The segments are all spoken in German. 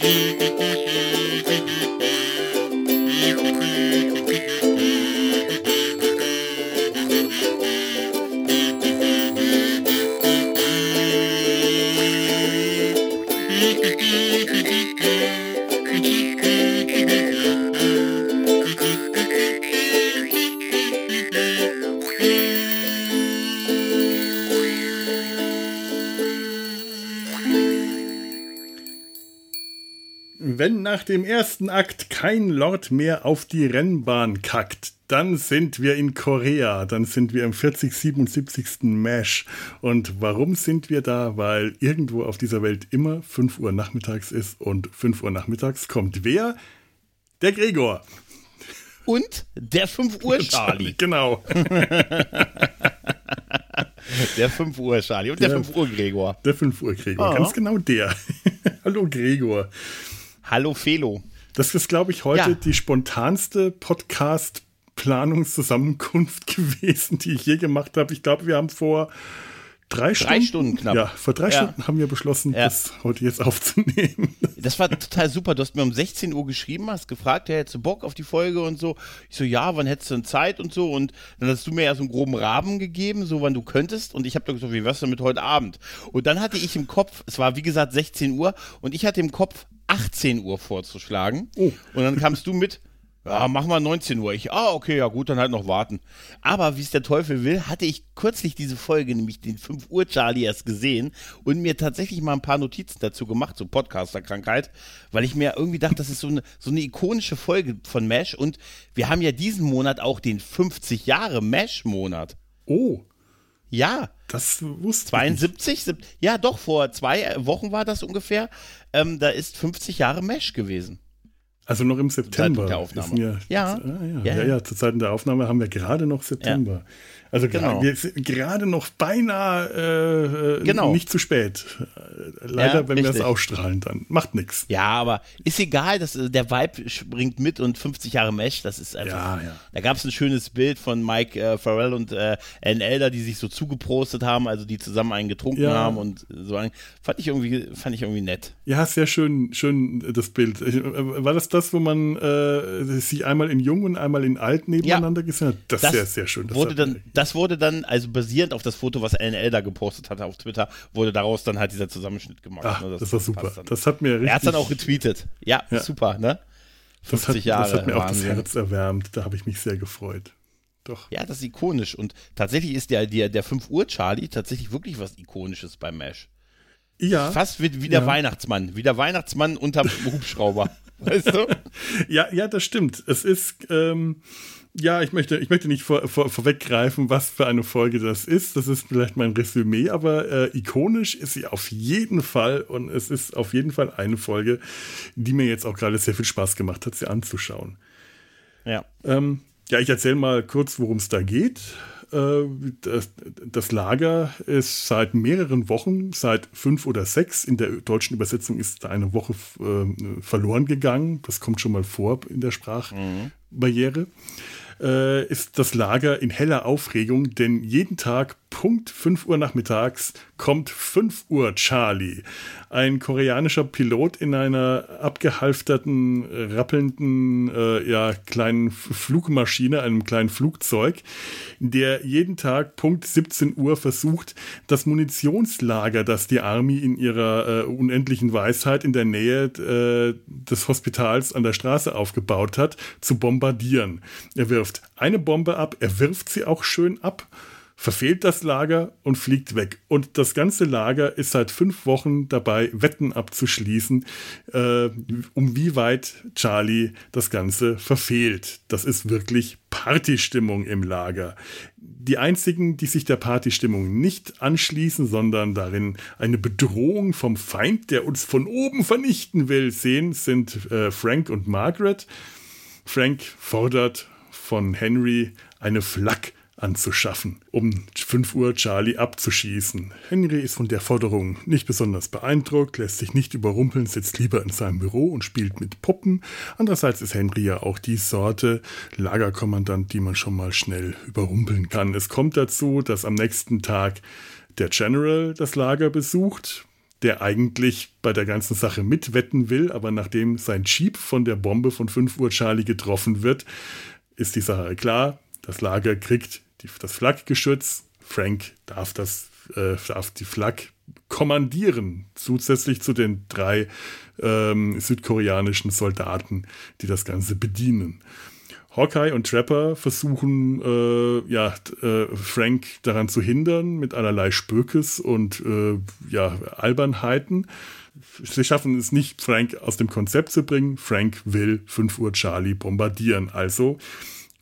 ひひひひ。Wenn nach dem ersten Akt kein Lord mehr auf die Rennbahn kackt, dann sind wir in Korea, dann sind wir im 40, 77. Mesh. Und warum sind wir da? Weil irgendwo auf dieser Welt immer 5 Uhr nachmittags ist und 5 Uhr nachmittags kommt wer? Der Gregor. Und der 5 Uhr Charlie. Genau. der 5 Uhr Charlie und der, der 5 Uhr Gregor. Der 5 Uhr Gregor, oh. ganz genau der. Hallo Gregor. Hallo Felo. Das ist, glaube ich, heute ja. die spontanste Podcast-Planungszusammenkunft gewesen, die ich je gemacht habe. Ich glaube, wir haben vor drei, drei Stunden, Stunden knapp. Ja, vor drei ja. Stunden haben wir beschlossen, ja. das heute jetzt aufzunehmen. Das war total super. Du hast mir um 16 Uhr geschrieben, hast gefragt, ja, hättest du Bock auf die Folge und so. Ich so, ja, wann hättest du denn Zeit und so. Und dann hast du mir ja so einen groben Rahmen gegeben, so wann du könntest. Und ich habe gesagt, wie wär's denn mit heute Abend? Und dann hatte ich im Kopf, es war wie gesagt 16 Uhr, und ich hatte im Kopf 18 Uhr vorzuschlagen. Oh. Und dann kamst du mit, ja, machen wir 19 Uhr. Ich, ah, okay, ja gut, dann halt noch warten. Aber wie es der Teufel will, hatte ich kürzlich diese Folge, nämlich den 5 Uhr Charlie erst gesehen und mir tatsächlich mal ein paar Notizen dazu gemacht, so Podcaster-Krankheit, weil ich mir irgendwie dachte, das ist so eine, so eine ikonische Folge von Mesh und wir haben ja diesen Monat auch den 50 Jahre Mesh-Monat. Oh. Ja. Das wusste 72? Ich. Ja, doch, vor zwei Wochen war das ungefähr. Ähm, da ist 50 Jahre Mesh gewesen. Also noch im September. Der Aufnahme. Ja, ja. Ah, ja. ja, ja, ja. Zu Zeiten der Aufnahme haben wir gerade noch September. Also genau. wir sind gerade noch beinahe äh, genau. nicht zu spät. Leider, ja, wenn wir es ausstrahlen, dann macht nichts. Ja, aber ist egal, dass äh, der Vibe springt mit und 50 Jahre Mesh, das ist einfach. Ja, ja. Da gab es ein schönes Bild von Mike äh, Farrell und äh, Ann Elder, die sich so zugeprostet haben, also die zusammen einen getrunken haben und so. Fand ich irgendwie, fand ich irgendwie nett. Ja, sehr schön, schön das Bild. Äh, war das das, wo man äh, sich einmal in Jung und einmal in Alt nebeneinander gesehen hat? Das, ist sehr, sehr schön. Das wurde dann das wurde dann, also basierend auf das Foto, was NL da gepostet hatte auf Twitter, wurde daraus dann halt dieser Zusammenschnitt gemacht. Ach, ne? das, das war super. Das hat mir richtig. Er hat dann auch retweetet. Ja, ja. super, ne? 50 das hat, Jahre. Das hat mir auch das Herz erwärmt. Da habe ich mich sehr gefreut. Doch. Ja, das ist ikonisch. Und tatsächlich ist der, der, der 5 Uhr Charlie tatsächlich wirklich was Ikonisches beim Mesh. Ja. Fast wie, wie der ja. Weihnachtsmann. Wie der Weihnachtsmann unterm Hubschrauber. weißt du? Ja, ja, das stimmt. Es ist, ähm, ja, ich möchte, ich möchte nicht vor, vor, vorweggreifen, was für eine Folge das ist. Das ist vielleicht mein Resümee, aber äh, ikonisch ist sie auf jeden Fall und es ist auf jeden Fall eine Folge, die mir jetzt auch gerade sehr viel Spaß gemacht hat, sie anzuschauen. Ja. Ähm, ja, ich erzähle mal kurz, worum es da geht. Äh, das, das, Lager ist seit mehreren Wochen, seit fünf oder sechs, in der deutschen Übersetzung ist eine Woche äh, verloren gegangen. Das kommt schon mal vor in der Sprachbarriere. Mhm äh, ist das Lager in heller Aufregung, denn jeden Tag Punkt 5 Uhr nachmittags kommt 5 Uhr Charlie. Ein koreanischer Pilot in einer abgehalfterten, rappelnden, äh, ja, kleinen Flugmaschine, einem kleinen Flugzeug, der jeden Tag Punkt 17 Uhr versucht, das Munitionslager, das die Army in ihrer äh, unendlichen Weisheit in der Nähe äh, des Hospitals an der Straße aufgebaut hat, zu bombardieren. Er wirft eine Bombe ab, er wirft sie auch schön ab verfehlt das Lager und fliegt weg. Und das ganze Lager ist seit fünf Wochen dabei, Wetten abzuschließen, äh, um wie weit Charlie das Ganze verfehlt. Das ist wirklich Partystimmung im Lager. Die einzigen, die sich der Partystimmung nicht anschließen, sondern darin eine Bedrohung vom Feind, der uns von oben vernichten will, sehen, sind äh, Frank und Margaret. Frank fordert von Henry eine Flak anzuschaffen, um 5 Uhr Charlie abzuschießen. Henry ist von der Forderung nicht besonders beeindruckt, lässt sich nicht überrumpeln, sitzt lieber in seinem Büro und spielt mit Puppen. Andererseits ist Henry ja auch die Sorte Lagerkommandant, die man schon mal schnell überrumpeln kann. Es kommt dazu, dass am nächsten Tag der General das Lager besucht. der eigentlich bei der ganzen Sache mitwetten will, aber nachdem sein Jeep von der Bombe von 5 Uhr Charlie getroffen wird, ist die Sache klar. Das Lager kriegt die, das Flakgeschütz. Frank darf, das, äh, darf die Flak kommandieren, zusätzlich zu den drei ähm, südkoreanischen Soldaten, die das Ganze bedienen. Hawkeye und Trapper versuchen, äh, ja, äh, Frank daran zu hindern mit allerlei Spökes und äh, ja, Albernheiten. Sie schaffen es nicht, Frank aus dem Konzept zu bringen. Frank will 5 Uhr Charlie bombardieren. Also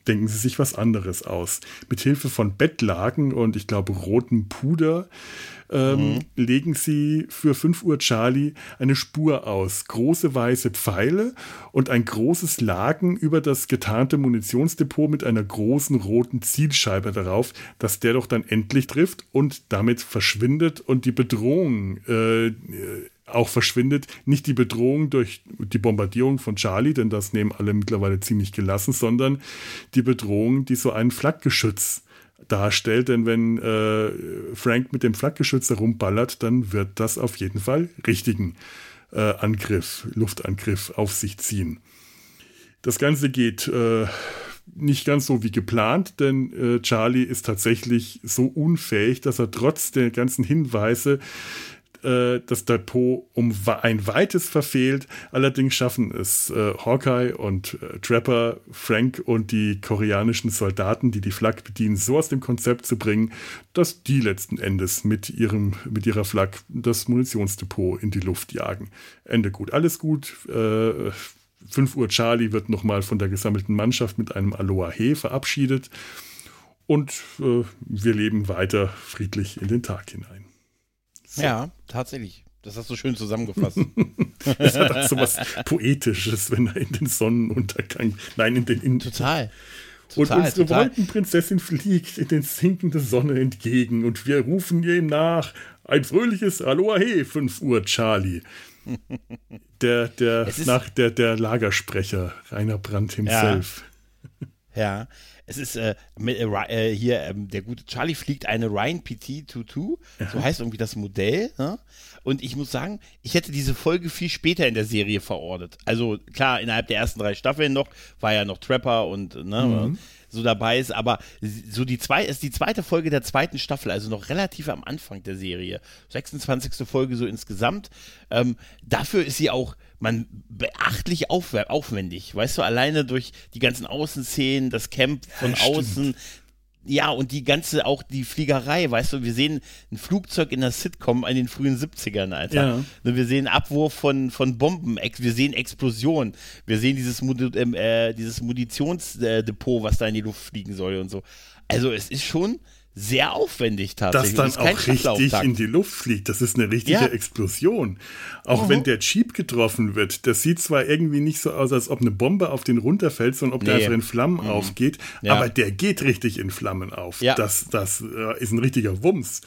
denken sie sich was anderes aus. Mit Hilfe von Bettlaken und ich glaube rotem Puder ähm, mhm. legen sie für 5 Uhr Charlie eine Spur aus. Große weiße Pfeile und ein großes Laken über das getarnte Munitionsdepot mit einer großen roten Zielscheibe darauf, dass der doch dann endlich trifft und damit verschwindet und die Bedrohung äh, auch verschwindet. Nicht die Bedrohung durch die Bombardierung von Charlie, denn das nehmen alle mittlerweile ziemlich gelassen, sondern die Bedrohung, die so ein Flakgeschütz darstellt. Denn wenn äh, Frank mit dem Flakgeschütz herumballert, dann wird das auf jeden Fall richtigen äh, Angriff, Luftangriff auf sich ziehen. Das Ganze geht äh, nicht ganz so wie geplant, denn äh, Charlie ist tatsächlich so unfähig, dass er trotz der ganzen Hinweise äh, das Depot um ein weites verfehlt. Allerdings schaffen es äh, Hawkeye und äh, Trapper, Frank und die koreanischen Soldaten, die die Flak bedienen, so aus dem Konzept zu bringen, dass die letzten Endes mit, ihrem, mit ihrer Flak das Munitionsdepot in die Luft jagen. Ende gut, alles gut. Äh, 5 Uhr Charlie wird nochmal von der gesammelten Mannschaft mit einem Aloha He verabschiedet. Und äh, wir leben weiter friedlich in den Tag hinein. Ja, tatsächlich. Das hast du schön zusammengefasst. Es hat auch so was Poetisches, wenn er in den Sonnenuntergang, nein, in den... In total. Total, und unsere total. Wolkenprinzessin fliegt in den sinkende Sonne entgegen und wir rufen ihr nach. Ein fröhliches Aloha he, 5 Uhr, Charlie. Der, der, nach, der, der Lagersprecher, Rainer Brandt himself. Ja, ja. Es ist äh, mit, äh, hier, ähm, der gute Charlie fliegt eine Ryan PT-22, ja. so heißt irgendwie das Modell. Ne? Und ich muss sagen, ich hätte diese Folge viel später in der Serie verortet. Also klar, innerhalb der ersten drei Staffeln noch, war ja noch Trapper und ne, mhm. So dabei ist, aber so die zwei, ist die zweite Folge der zweiten Staffel, also noch relativ am Anfang der Serie. 26. Folge so insgesamt. Ähm, dafür ist sie auch man beachtlich auf, aufwendig, weißt du, alleine durch die ganzen Außenszenen, das Camp von ja, außen, ja, und die ganze, auch die Fliegerei, weißt du, wir sehen ein Flugzeug in der Sitcom in den frühen 70ern, Alter. Ja. Wir sehen Abwurf von, von Bomben, wir sehen Explosion, wir sehen dieses, ähm, äh, dieses Munitionsdepot, was da in die Luft fliegen soll und so. Also es ist schon, sehr aufwendig tatsächlich. Dass dann auch richtig in die Luft fliegt. Das ist eine richtige ja. Explosion. Auch mhm. wenn der Jeep getroffen wird, das sieht zwar irgendwie nicht so aus, als ob eine Bombe auf den runterfällt, sondern ob nee. der einfach in Flammen mhm. aufgeht, ja. aber der geht richtig in Flammen auf. Ja. Das, das äh, ist ein richtiger Wumms.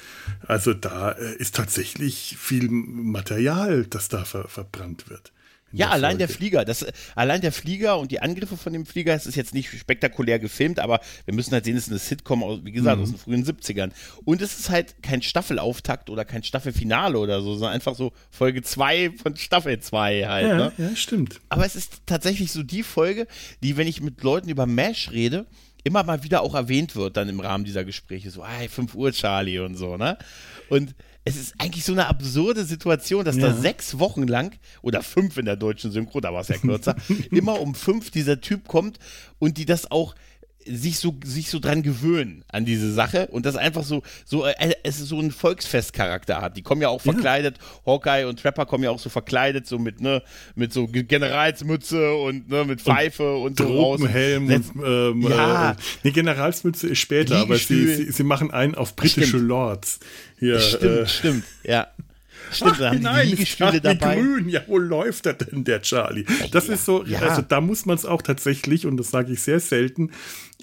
Also da äh, ist tatsächlich viel Material, das da ver verbrannt wird. Ja, allein der Flieger, das, allein der Flieger und die Angriffe von dem Flieger, es ist jetzt nicht spektakulär gefilmt, aber wir müssen halt sehen, es ist eine Sitcom, aus, wie gesagt, mhm. aus den frühen 70ern. Und es ist halt kein Staffelauftakt oder kein Staffelfinale oder so, sondern einfach so Folge 2 von Staffel 2 halt. Ja, ne? ja, stimmt. Aber es ist tatsächlich so die Folge, die, wenn ich mit Leuten über MASH rede, immer mal wieder auch erwähnt wird dann im Rahmen dieser Gespräche. So, hey, 5 Uhr Charlie und so, ne? Und es ist eigentlich so eine absurde Situation, dass ja. da sechs Wochen lang oder fünf in der deutschen Synchro, da war es ja kürzer, immer um fünf dieser Typ kommt und die das auch sich so sich so dran gewöhnen an diese Sache und das einfach so so äh, es so einen Volksfestcharakter hat. Die kommen ja auch verkleidet, ja. Hawkeye und Trapper kommen ja auch so verkleidet so mit ne mit so Generalsmütze und ne mit Pfeife und, und so raus. Helm und ähm, ja. Äh, nee, Generalsmütze ist später, aber sie, sie, sie machen einen auf britische stimmt. Lords. Hier, stimmt, äh, stimmt, ja. Stimmt, Ach, da haben nein, die Liegestühle dabei. Grün. Ja, wo läuft er denn, der Charlie? Das ja, ist so, ja. also da muss man es auch tatsächlich, und das sage ich sehr selten,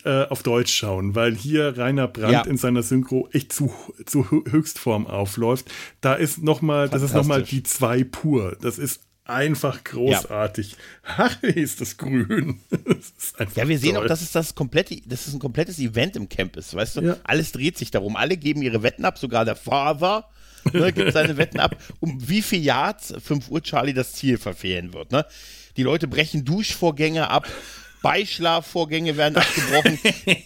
äh, auf Deutsch schauen, weil hier Rainer Brandt ja. in seiner Synchro echt zu, zu Höchstform aufläuft. Da ist nochmal, das ist nochmal die zwei pur. Das ist einfach großartig. Ja. Ach, ist das grün. Das ja, wir sehen toll. auch, dass es das komplette, dass es ein komplettes Event im Camp ist, weißt du? Ja. Alles dreht sich darum. Alle geben ihre Wetten ab, sogar der Father ne, gibt seine Wetten ab, um wie viel Yards 5 Uhr Charlie das Ziel verfehlen wird. Ne? Die Leute brechen Duschvorgänge ab. Beischlafvorgänge werden abgebrochen.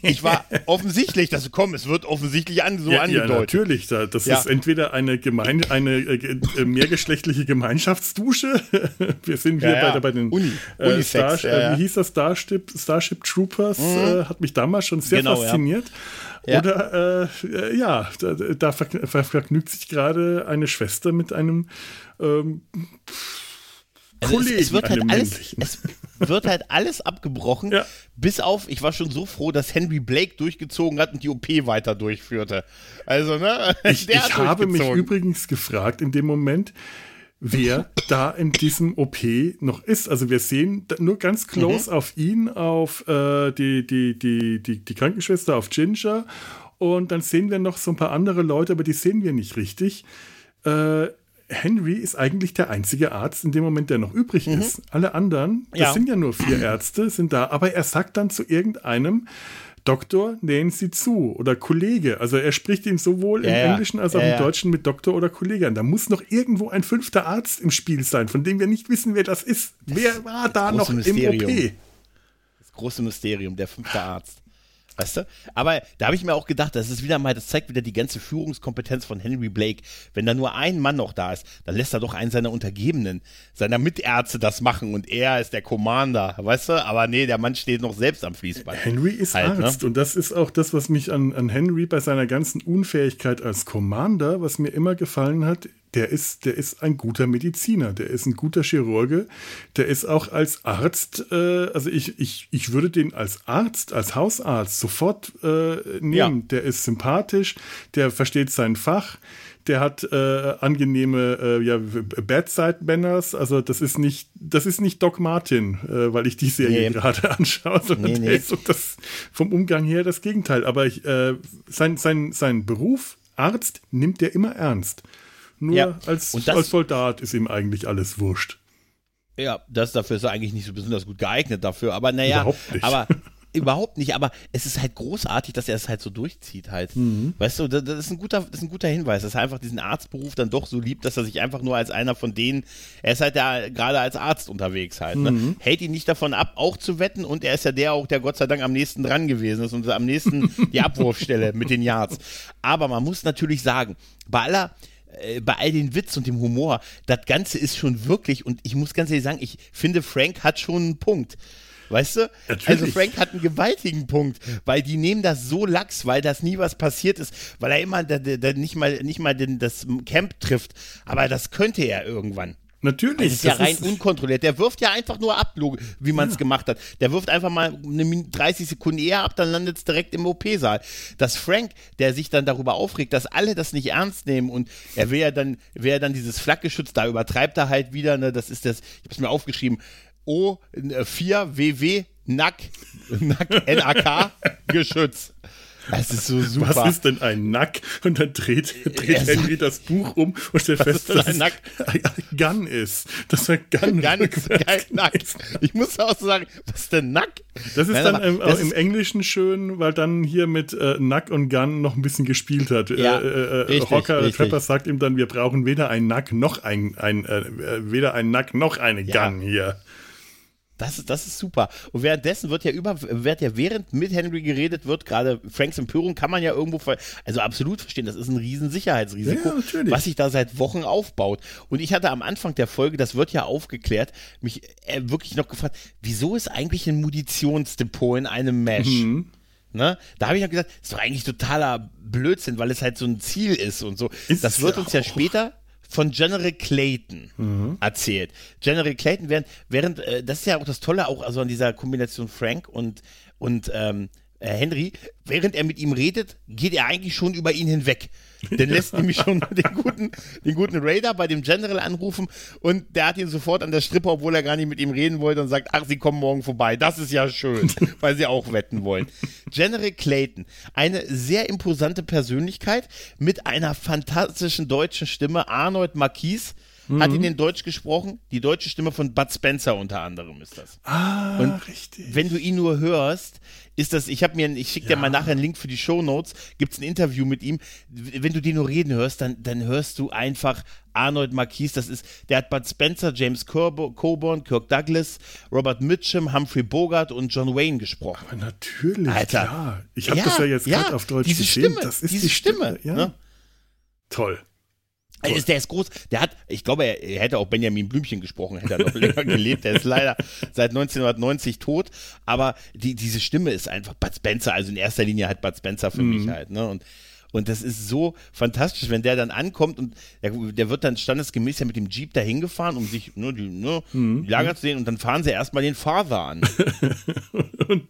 Ich war offensichtlich, dass komm, es wird offensichtlich an, so ja, angedeutet. Ja, natürlich. Das ja. ist entweder eine, gemein, eine äh, mehrgeschlechtliche Gemeinschaftsdusche. Wir sind hier ja, bei, bei, den Uni, äh, Star, äh, wie hieß das Starship, Starship Troopers? Mhm. Äh, hat mich damals schon sehr genau, fasziniert. Oder äh, ja, da, da vergnügt sich gerade eine Schwester mit einem ähm, also Kollegen, es, es, wird halt alles, es wird halt alles abgebrochen, ja. bis auf, ich war schon so froh, dass Henry Blake durchgezogen hat und die OP weiter durchführte. Also, ne? Ich, ich habe mich übrigens gefragt in dem Moment, wer da in diesem OP noch ist. Also wir sehen nur ganz close mhm. auf ihn, auf äh, die, die, die, die, die Krankenschwester, auf Ginger und dann sehen wir noch so ein paar andere Leute, aber die sehen wir nicht richtig. Äh, Henry ist eigentlich der einzige Arzt in dem Moment, der noch übrig mhm. ist. Alle anderen, das ja. sind ja nur vier Ärzte, sind da, aber er sagt dann zu irgendeinem, Doktor, nähen Sie zu oder Kollege. Also er spricht ihn sowohl ja, im Englischen als auch ja, im Deutschen mit Doktor oder Kollege an. Da muss noch irgendwo ein fünfter Arzt im Spiel sein, von dem wir nicht wissen, wer das ist. Das wer war da noch Mysterium. im OP? Das große Mysterium, der fünfte Arzt. Weißt du? Aber da habe ich mir auch gedacht, das ist wieder mal, das zeigt wieder die ganze Führungskompetenz von Henry Blake. Wenn da nur ein Mann noch da ist, dann lässt er doch einen seiner Untergebenen, seiner Mitärzte das machen und er ist der Commander, weißt du? Aber nee, der Mann steht noch selbst am Fließband. Henry ist halt, ne? Arzt ne? und das ist auch das, was mich an, an Henry bei seiner ganzen Unfähigkeit als Commander, was mir immer gefallen hat, der ist, der ist ein guter Mediziner, der ist ein guter Chirurge, der ist auch als Arzt, äh, also ich, ich, ich würde den als Arzt, als Hausarzt sofort äh, nehmen. Ja. Der ist sympathisch, der versteht sein Fach, der hat äh, angenehme äh, ja, Bedside-Manners, also das ist nicht, das ist nicht Doc Martin, äh, weil ich die Serie nee. gerade anschaue, sondern nee, nee. der ist so das, vom Umgang her das Gegenteil. Aber ich, äh, sein, sein, sein Beruf, Arzt, nimmt der immer ernst. Nur ja. als, das, als Soldat ist ihm eigentlich alles wurscht. Ja, das dafür ist er eigentlich nicht so besonders gut geeignet dafür, aber naja, überhaupt nicht. aber überhaupt nicht, aber es ist halt großartig, dass er es halt so durchzieht halt. Mhm. Weißt du, das, ist ein guter, das ist ein guter Hinweis, dass er einfach diesen Arztberuf dann doch so liebt, dass er sich einfach nur als einer von denen, er ist halt ja gerade als Arzt unterwegs halt, ne? mhm. hält ihn nicht davon ab, auch zu wetten und er ist ja der auch, der Gott sei Dank am nächsten dran gewesen ist und am nächsten die Abwurfstelle mit den Yards. Aber man muss natürlich sagen, bei aller äh, bei all den Witz und dem Humor, das Ganze ist schon wirklich, und ich muss ganz ehrlich sagen, ich finde, Frank hat schon einen Punkt. Weißt du? Natürlich. Also Frank hat einen gewaltigen Punkt, weil die nehmen das so lax, weil das nie was passiert ist, weil er immer da, da nicht mal, nicht mal den, das Camp trifft. Aber das könnte er irgendwann. Natürlich. Das ist ja rein ist unkontrolliert. Der wirft ja einfach nur ab, wie man es ja. gemacht hat. Der wirft einfach mal eine 30 Sekunden eher ab, dann landet es direkt im OP-Saal. Dass Frank, der sich dann darüber aufregt, dass alle das nicht ernst nehmen und er will ja dann, will ja dann dieses Flakgeschütz, da übertreibt er halt wieder, ne, das ist das, ich habe es mir aufgeschrieben, O4WW NAC, NAC, NAK Geschütz. Das ist so super. Was ist denn ein Nack? Und dann dreht, dreht Henry das Buch um und stellt fest, dass es Nack? Gun ist. Das ist ein Gun. Gun ist geil, Nack. Ich muss auch so sagen, was ist denn Nack? Das ist Nein, dann im, das im Englischen schön, weil dann hier mit äh, Nack und Gun noch ein bisschen gespielt hat. Ja, äh, äh, richtig, Rocker richtig. Trapper sagt ihm dann, wir brauchen weder ein Nack noch ein, ein äh, weder ein Nack noch eine ja. Gun hier. Das ist, das ist super. Und währenddessen wird ja über, wird ja während mit Henry geredet wird, gerade Franks Empörung kann man ja irgendwo, also absolut verstehen, das ist ein riesen Sicherheitsrisiko, ja, was sich da seit Wochen aufbaut. Und ich hatte am Anfang der Folge, das wird ja aufgeklärt, mich äh, wirklich noch gefragt, wieso ist eigentlich ein Munitionsdepot in einem Mesh? Mhm. Ne? Da habe ich ja gesagt, das ist doch eigentlich totaler Blödsinn, weil es halt so ein Ziel ist und so. Ist das wird uns ja später von General Clayton mhm. erzählt. General Clayton, während, während äh, das ist ja auch das Tolle auch also an dieser Kombination Frank und, und ähm, äh, Henry, während er mit ihm redet, geht er eigentlich schon über ihn hinweg. Dann lässt nämlich schon den guten, den guten Raider bei dem General anrufen und der hat ihn sofort an der Strippe, obwohl er gar nicht mit ihm reden wollte und sagt, ach, sie kommen morgen vorbei. Das ist ja schön, weil sie auch wetten wollen. General Clayton, eine sehr imposante Persönlichkeit mit einer fantastischen deutschen Stimme, Arnold Marquis hat ihn in Deutsch gesprochen. Die deutsche Stimme von Bud Spencer unter anderem ist das. Ah, Und richtig. Wenn du ihn nur hörst, ist das, ich habe mir, ich schicke dir mal nachher einen Link für die Shownotes, gibt es ein Interview mit ihm. Wenn du den nur reden hörst, dann, dann hörst du einfach Arnold Marquis, das ist, der hat Bud Spencer, James Coburn, Kirk Douglas, Robert Mitchum, Humphrey Bogart und John Wayne gesprochen. Aber natürlich, Alter. klar. Ich habe das ja jetzt gerade auf Deutsch diese gesehen. Stimme, das ist diese die Stimme. Ja. ne? Toll. Er ist, der ist groß. Der hat, ich glaube, er, er hätte auch Benjamin Blümchen gesprochen, hätte er noch länger gelebt. Der ist leider seit 1990 tot. Aber die, diese Stimme ist einfach Bud Spencer. Also in erster Linie halt Bud Spencer für mich halt. Ne? Und, und das ist so fantastisch, wenn der dann ankommt und der, der wird dann standesgemäß ja mit dem Jeep dahin gefahren, um sich nur die, ne, die Lager zu sehen. Und dann fahren sie erstmal den Father an.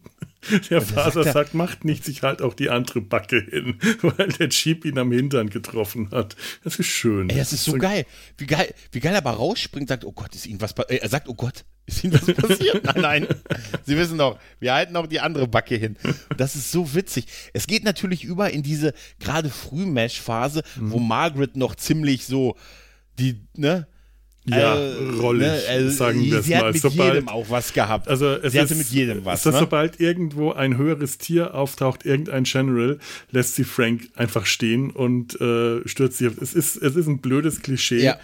Der Vater sagt sagt, macht nichts, ich halt auch die andere Backe hin, weil der Jeep ihn am Hintern getroffen hat. Das ist schön. Ey, das ist so geil. Wie geil, wie geil er aber rausspringt, sagt, oh Gott, ist Ihnen was passiert? Er sagt, oh Gott, ist Ihnen was passiert? nein, nein. Sie wissen doch, wir halten auch die andere Backe hin. Das ist so witzig. Es geht natürlich über in diese gerade Frühmesh-Phase, wo Margaret noch ziemlich so die, ne? Ja, äh, rollig, ne, also sagen wir es sie hat mal. mit Sobald- jedem auch was gehabt. Also es sie hatte ist, mit jedem was. ist, Ne? sobald irgendwo ein höheres Tier auftaucht, irgendein General, lässt sie Frank einfach stehen und äh, stürzt sie. Es ist, es ist ein blödes Klischee. Ja.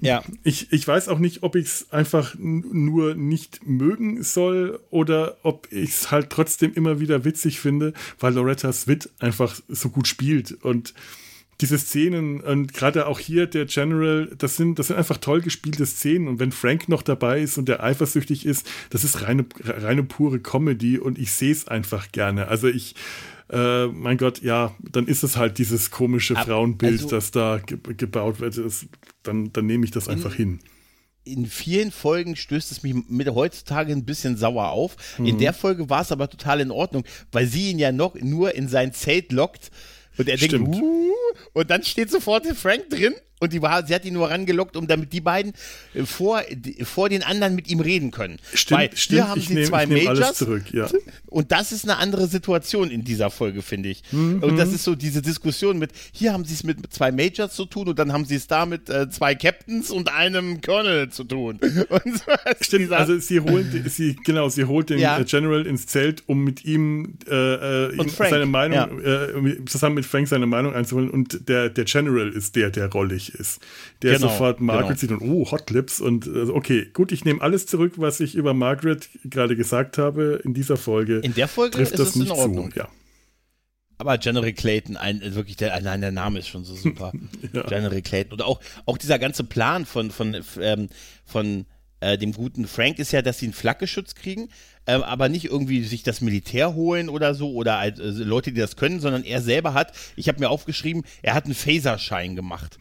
Ja. Ich, ich weiß auch nicht, ob ich es einfach nur nicht mögen soll oder ob ich es halt trotzdem immer wieder witzig finde, weil Loretta Swit einfach so gut spielt und diese Szenen und gerade auch hier der General, das sind, das sind einfach toll gespielte Szenen und wenn Frank noch dabei ist und der eifersüchtig ist, das ist reine, reine pure Comedy und ich sehe es einfach gerne. Also ich, äh, mein Gott, ja, dann ist es halt dieses komische Frauenbild, also- das da ge gebaut wird. Das, dann, dann nehme ich das einfach hin. in vielen Folgen stößt es mich mit heutzutage ein bisschen sauer auf. In der Folge war es aber total in Ordnung, weil sie ihn ja noch nur in sein Zelt lockt und er Stimmt. denkt, uh, und dann steht sofort der Frank drin und die war, sie hat ihn nur rangelockt, um damit die beiden äh, vor, vor den anderen mit ihm reden können. Stimmt, weil stimmt, hier haben ich sie nehm- zwei Majors zurück, ja. und das ist eine andere Situation in dieser Folge, finde ich. Mhm. Und das ist so diese Diskussion mit, hier haben sie es mit zwei Majors zu tun und dann haben sie es da mit äh, zwei Captains und einem Colonel zu tun. So Stimmt, also sie holt, sie, genau, sie holt den Ja. äh, General ins Zelt, um mit ihm, äh, äh, ihm seine Meinung, äh, um zusammen mit Frank seine Meinung einzuholen und der, der General ist der, der rollig ist. Der Genau, sofort Margaret genau. sieht und oh, Hot Lips und äh, okay, gut, ich nehme alles zurück, was ich über Margaret gerade gesagt habe in dieser Folge. In der Folge trifft ist das es in nicht Ordnung. zu. Ja. Aber General Clayton, ein, äh, wirklich, der, allein der Name ist schon so super. General Clayton. Und auch, auch dieser ganze Plan von, von, ähm, von äh, dem guten Frank ist ja, dass sie einen Flakgeschütz kriegen, ähm, aber nicht irgendwie sich das Militär holen oder so oder äh, Leute, die das können, sondern er selber hat, ich habe mir aufgeschrieben, er hat einen Phaserschein gemacht.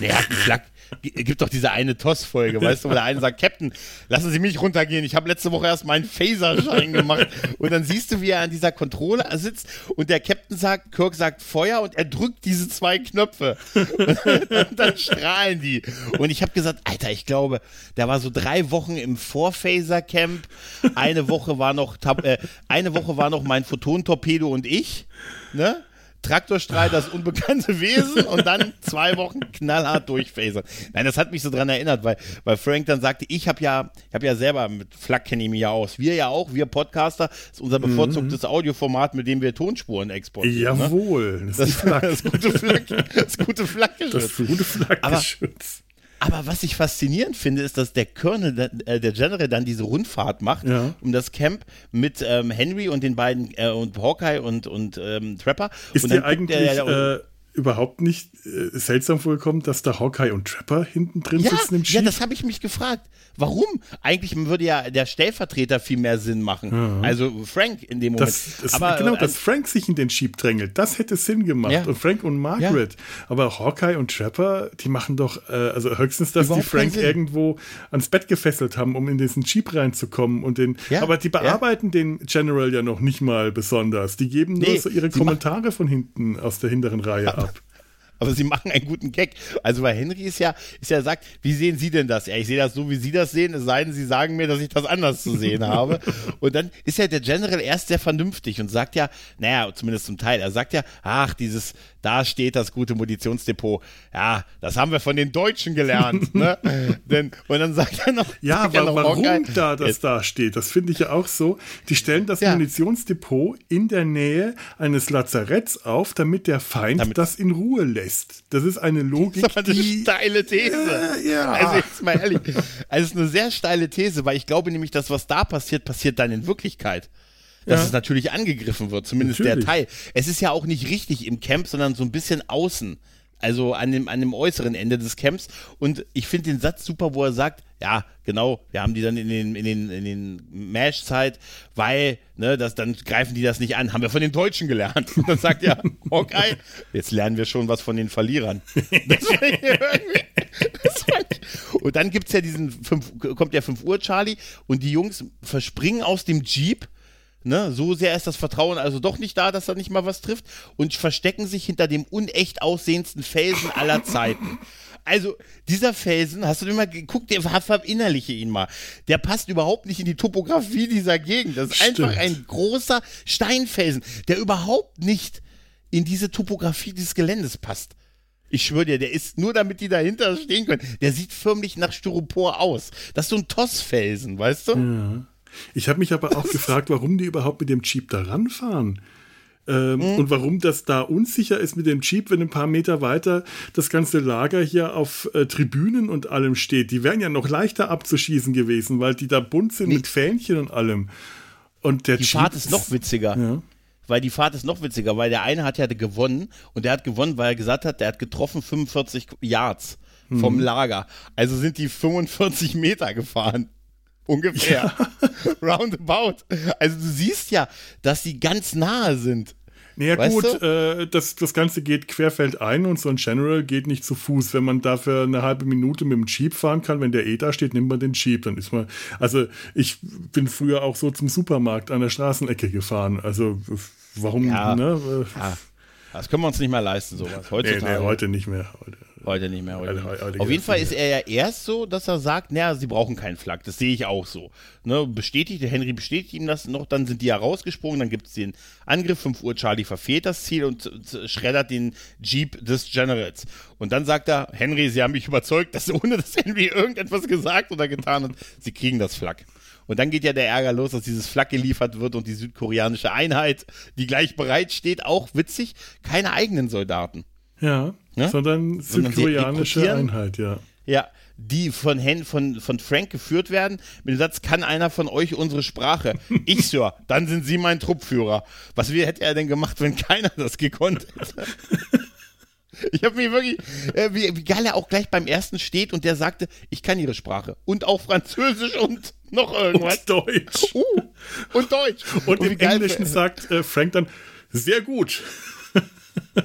Er hat einen Flak. Gibt doch diese eine TOS-Folge, weißt du, wo der eine sagt, Captain, lassen Sie mich runtergehen, ich habe letzte Woche erst meinen Phaserschein gemacht. Und dann siehst du, wie er an dieser Kontrolle sitzt und der Captain sagt, Kirk sagt Feuer und er drückt diese zwei Knöpfe. Und dann strahlen die. Und ich habe gesagt, Alter, ich glaube, der war so drei Wochen im Vorphaser-Camp. Eine Woche war noch, äh, eine Woche war noch mein Photon-Torpedo und ich, ne? Traktorstrahl, das unbekannte Wesen und dann zwei Wochen knallhart durchphasern. Nein, das hat mich so dran erinnert, weil, weil Frank dann sagte, ich habe ja, ich habe ja selber mit Flak kenne ich mich ja aus. Wir ja auch, wir Podcaster, ist unser bevorzugtes Audioformat, mit dem wir Tonspuren exportieren. Ne? Jawohl, das, Das, ist das gute Flak, das gute Flakgeschütz. Das gute Flakgeschütz. Aber was ich faszinierend finde, ist, dass der Colonel, äh, der General dann diese Rundfahrt macht Ja. um das Camp mit ähm, Henry und den beiden äh, und Hawkeye und und ähm, Trapper. Ist und dir eigentlich der- äh, überhaupt nicht äh, seltsam vorgekommen, dass da Hawkeye und Trapper hinten drin ja, sitzen im ja, Jeep? das habe ich mich gefragt. Warum? Eigentlich würde ja der Stellvertreter viel mehr Sinn machen. Also Frank in dem Moment. Das, das, Aber genau, äh, dass Frank sich in den Jeep drängelt, das hätte Sinn gemacht. Ja. Und Frank und Margaret. Aber Hawkeye und Trapper, die machen doch, äh, also höchstens, dass Überhaupt die Frank irgendwo ans Bett gefesselt haben, um in diesen Jeep reinzukommen. Und den, Ja, aber die bearbeiten den General ja noch nicht mal besonders. Die geben nur Nee, so ihre Kommentare von hinten aus der hinteren Reihe ab. Aber sie machen einen guten Gag. Also weil Henry ist ja, ist ja sagt, wie sehen Sie denn das? Ja, ich sehe das so, wie Sie das sehen, es sei denn, Sie sagen mir, dass ich das anders zu sehen habe. Und dann ist ja der General erst sehr vernünftig und sagt ja, naja, zumindest zum Teil, er sagt ja, ach, dieses, da steht das gute Munitionsdepot. Ja, das haben wir von den Deutschen gelernt. ne? Denn, und dann sagt er noch, ja, wa noch warum okay, da das da steht, das finde ich ja auch so. Die stellen das ja. Munitionsdepot in der Nähe eines Lazaretts auf, damit der Feind damit das in Ruhe lässt. Das ist eine Logik. Das ist aber eine die, steile These. Äh, ja. Also jetzt mal ehrlich. Also es ist eine sehr steile These, weil ich glaube nämlich, dass was da passiert, passiert dann in Wirklichkeit dass ja. es natürlich angegriffen wird, zumindest natürlich. der Teil. Es ist ja auch nicht richtig im Camp, sondern so ein bisschen außen. Also an dem, an dem äußeren Ende des Camps. Und ich finde den Satz super, wo er sagt, ja, genau, wir haben die dann in den, in den, in den Mash-Zeit, weil, ne, das, dann greifen die das nicht an. Haben wir von den Deutschen gelernt. Und dann sagt er, okay, jetzt lernen wir schon was von den Verlierern. Das das und dann gibt es ja diesen, fünf, kommt der 5 Uhr Charlie und die Jungs verspringen aus dem Jeep Ne, so sehr ist das Vertrauen also doch nicht da, dass er nicht mal was trifft und verstecken sich hinter dem unecht aussehendsten Felsen aller Zeiten. Also, dieser Felsen, hast du den mal geguckt, der verinnerliche ihn mal. Der passt überhaupt nicht in die Topografie dieser Gegend. Das ist Stimmt. einfach ein großer Steinfelsen, der überhaupt nicht in diese Topografie des Geländes passt. Ich schwöre dir, der ist nur damit die dahinter stehen können. Der sieht förmlich nach Styropor aus. Das ist so ein Tossfelsen, weißt du? Ja. Ich habe mich aber auch gefragt, warum die überhaupt mit dem Jeep da ranfahren. Ähm, mhm. Und warum das da unsicher ist mit dem Jeep, wenn ein paar Meter weiter das ganze Lager hier auf äh, Tribünen und allem steht. Die wären ja noch leichter abzuschießen gewesen, weil die da bunt sind nee. mit Fähnchen und allem. Und der die Jeep Fahrt ist noch witziger. Ja. Weil die Fahrt ist noch witziger, weil der eine hat ja gewonnen und der hat gewonnen, weil er gesagt hat, der hat getroffen 45 Yards vom mhm. Lager. Also sind die 45 Meter gefahren. Ungefähr. Ja. Roundabout. Also du siehst ja, dass sie ganz nahe sind. Naja weißt gut, äh, das, das Ganze geht querfeldein und so ein General geht nicht zu Fuß. Wenn man dafür eine halbe Minute mit dem Jeep fahren kann, wenn der eh da steht, nimmt man den Jeep. Dann ist man, also ich bin früher auch so zum Supermarkt an der Straßenecke gefahren. Also warum, ja, ne? Ja. Das können wir uns nicht mehr leisten, sowas. Heutzutage. Nee, nee, heute nicht mehr. Heute. Heute nicht mehr. Heute, heute, heute Auf jeden Fall ist er ja erst so, dass er sagt, naja, sie brauchen keinen Flak. Das sehe ich auch so. Ne, bestätigt, der Henry bestätigt ihm das noch, dann sind die ja rausgesprungen, dann gibt es den Angriff, 5 Uhr, Charlie verfehlt das Ziel und schreddert den Jeep des Generals. Und dann sagt er, Henry, Sie haben mich überzeugt, dass ohne dass Henry irgendetwas gesagt oder getan hat, Sie kriegen das Flak. Und dann geht ja der Ärger los, dass dieses Flak geliefert wird und die südkoreanische Einheit, die gleich bereit steht, auch witzig, keine eigenen Soldaten. Ja, ja? sondern südkoreanische Einheit, ja. Ja, die von, Hen, von, von Frank geführt werden, mit dem Satz, kann einer von euch unsere Sprache? Ich, Sir, dann sind Sie mein Truppführer. Was wie hätte er denn gemacht, wenn keiner das gekonnt hätte? Ich habe mir wirklich, äh, wie, wie geil er auch gleich beim ersten steht und der sagte, ich kann ihre Sprache. Und auch Französisch und noch irgendwas. Und Deutsch. Uh, und Deutsch. Und, und im Englischen sagt äh, Frank dann, sehr gut.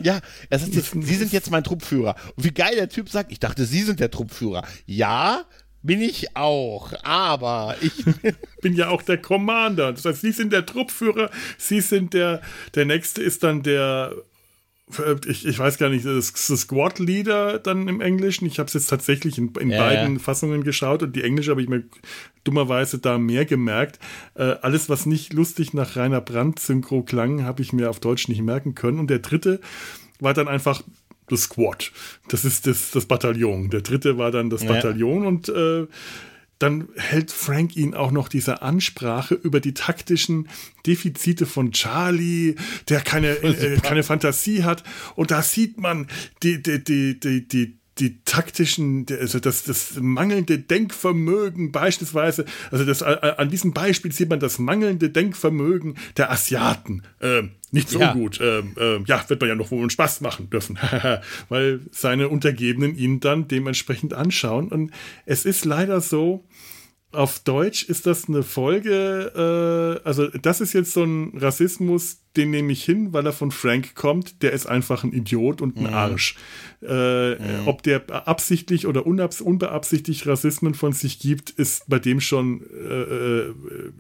Ja, er sagt jetzt, Sie sind jetzt mein Truppführer. Und wie geil der Typ sagt, ich dachte, Sie sind der Truppführer. Ja, bin ich auch, aber ich bin ja auch der Commander. Das heißt, Sie sind der Truppführer, Sie sind der, der nächste ist dann der ich, ich weiß gar nicht, das, das Squad Leader dann im Englischen. Ich habe es jetzt tatsächlich in, in ja, beiden ja. Fassungen geschaut und die englische habe ich mir dummerweise da mehr gemerkt. Äh, alles, was nicht lustig nach Rainer Brandt-Synchro klang, habe ich mir auf Deutsch nicht merken können. Und der dritte war dann einfach das Squad. Das ist das, das Bataillon. Der dritte war dann das ja. Bataillon und äh, dann hält Frank ihn auch noch diese Ansprache über die taktischen Defizite von Charlie, der keine, äh, keine Fantasie hat. Und da sieht man die, die, die, die, die, die taktischen, also das, das mangelnde Denkvermögen beispielsweise, also das, an diesem Beispiel sieht man das mangelnde Denkvermögen der Asiaten. Ähm, nicht so ja. gut. Ähm, ähm, ja, wird man ja noch wohl einen Spaß machen dürfen, weil seine Untergebenen ihn dann dementsprechend anschauen. Und es ist leider so, auf Deutsch ist das eine Folge, äh, also das ist jetzt so ein Rassismus, den nehme ich hin, weil er von Frank kommt. Der ist einfach ein Idiot und ein mhm. Arsch. Äh, mhm. Ob der absichtlich oder unbeabsichtigt Rassismen von sich gibt, ist bei dem schon äh, äh,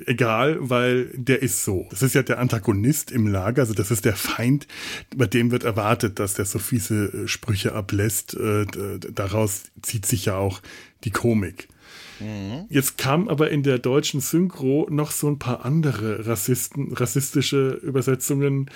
egal, weil der ist so. Das ist ja der Antagonist im Lager, also das ist der Feind, bei dem wird erwartet, dass der so fiese äh, Sprüche ablässt. Äh, daraus zieht sich ja auch die Komik. Mhm. Jetzt kam aber in der deutschen Synchro noch so ein paar andere Rassisten, rassistische Übersetzungen.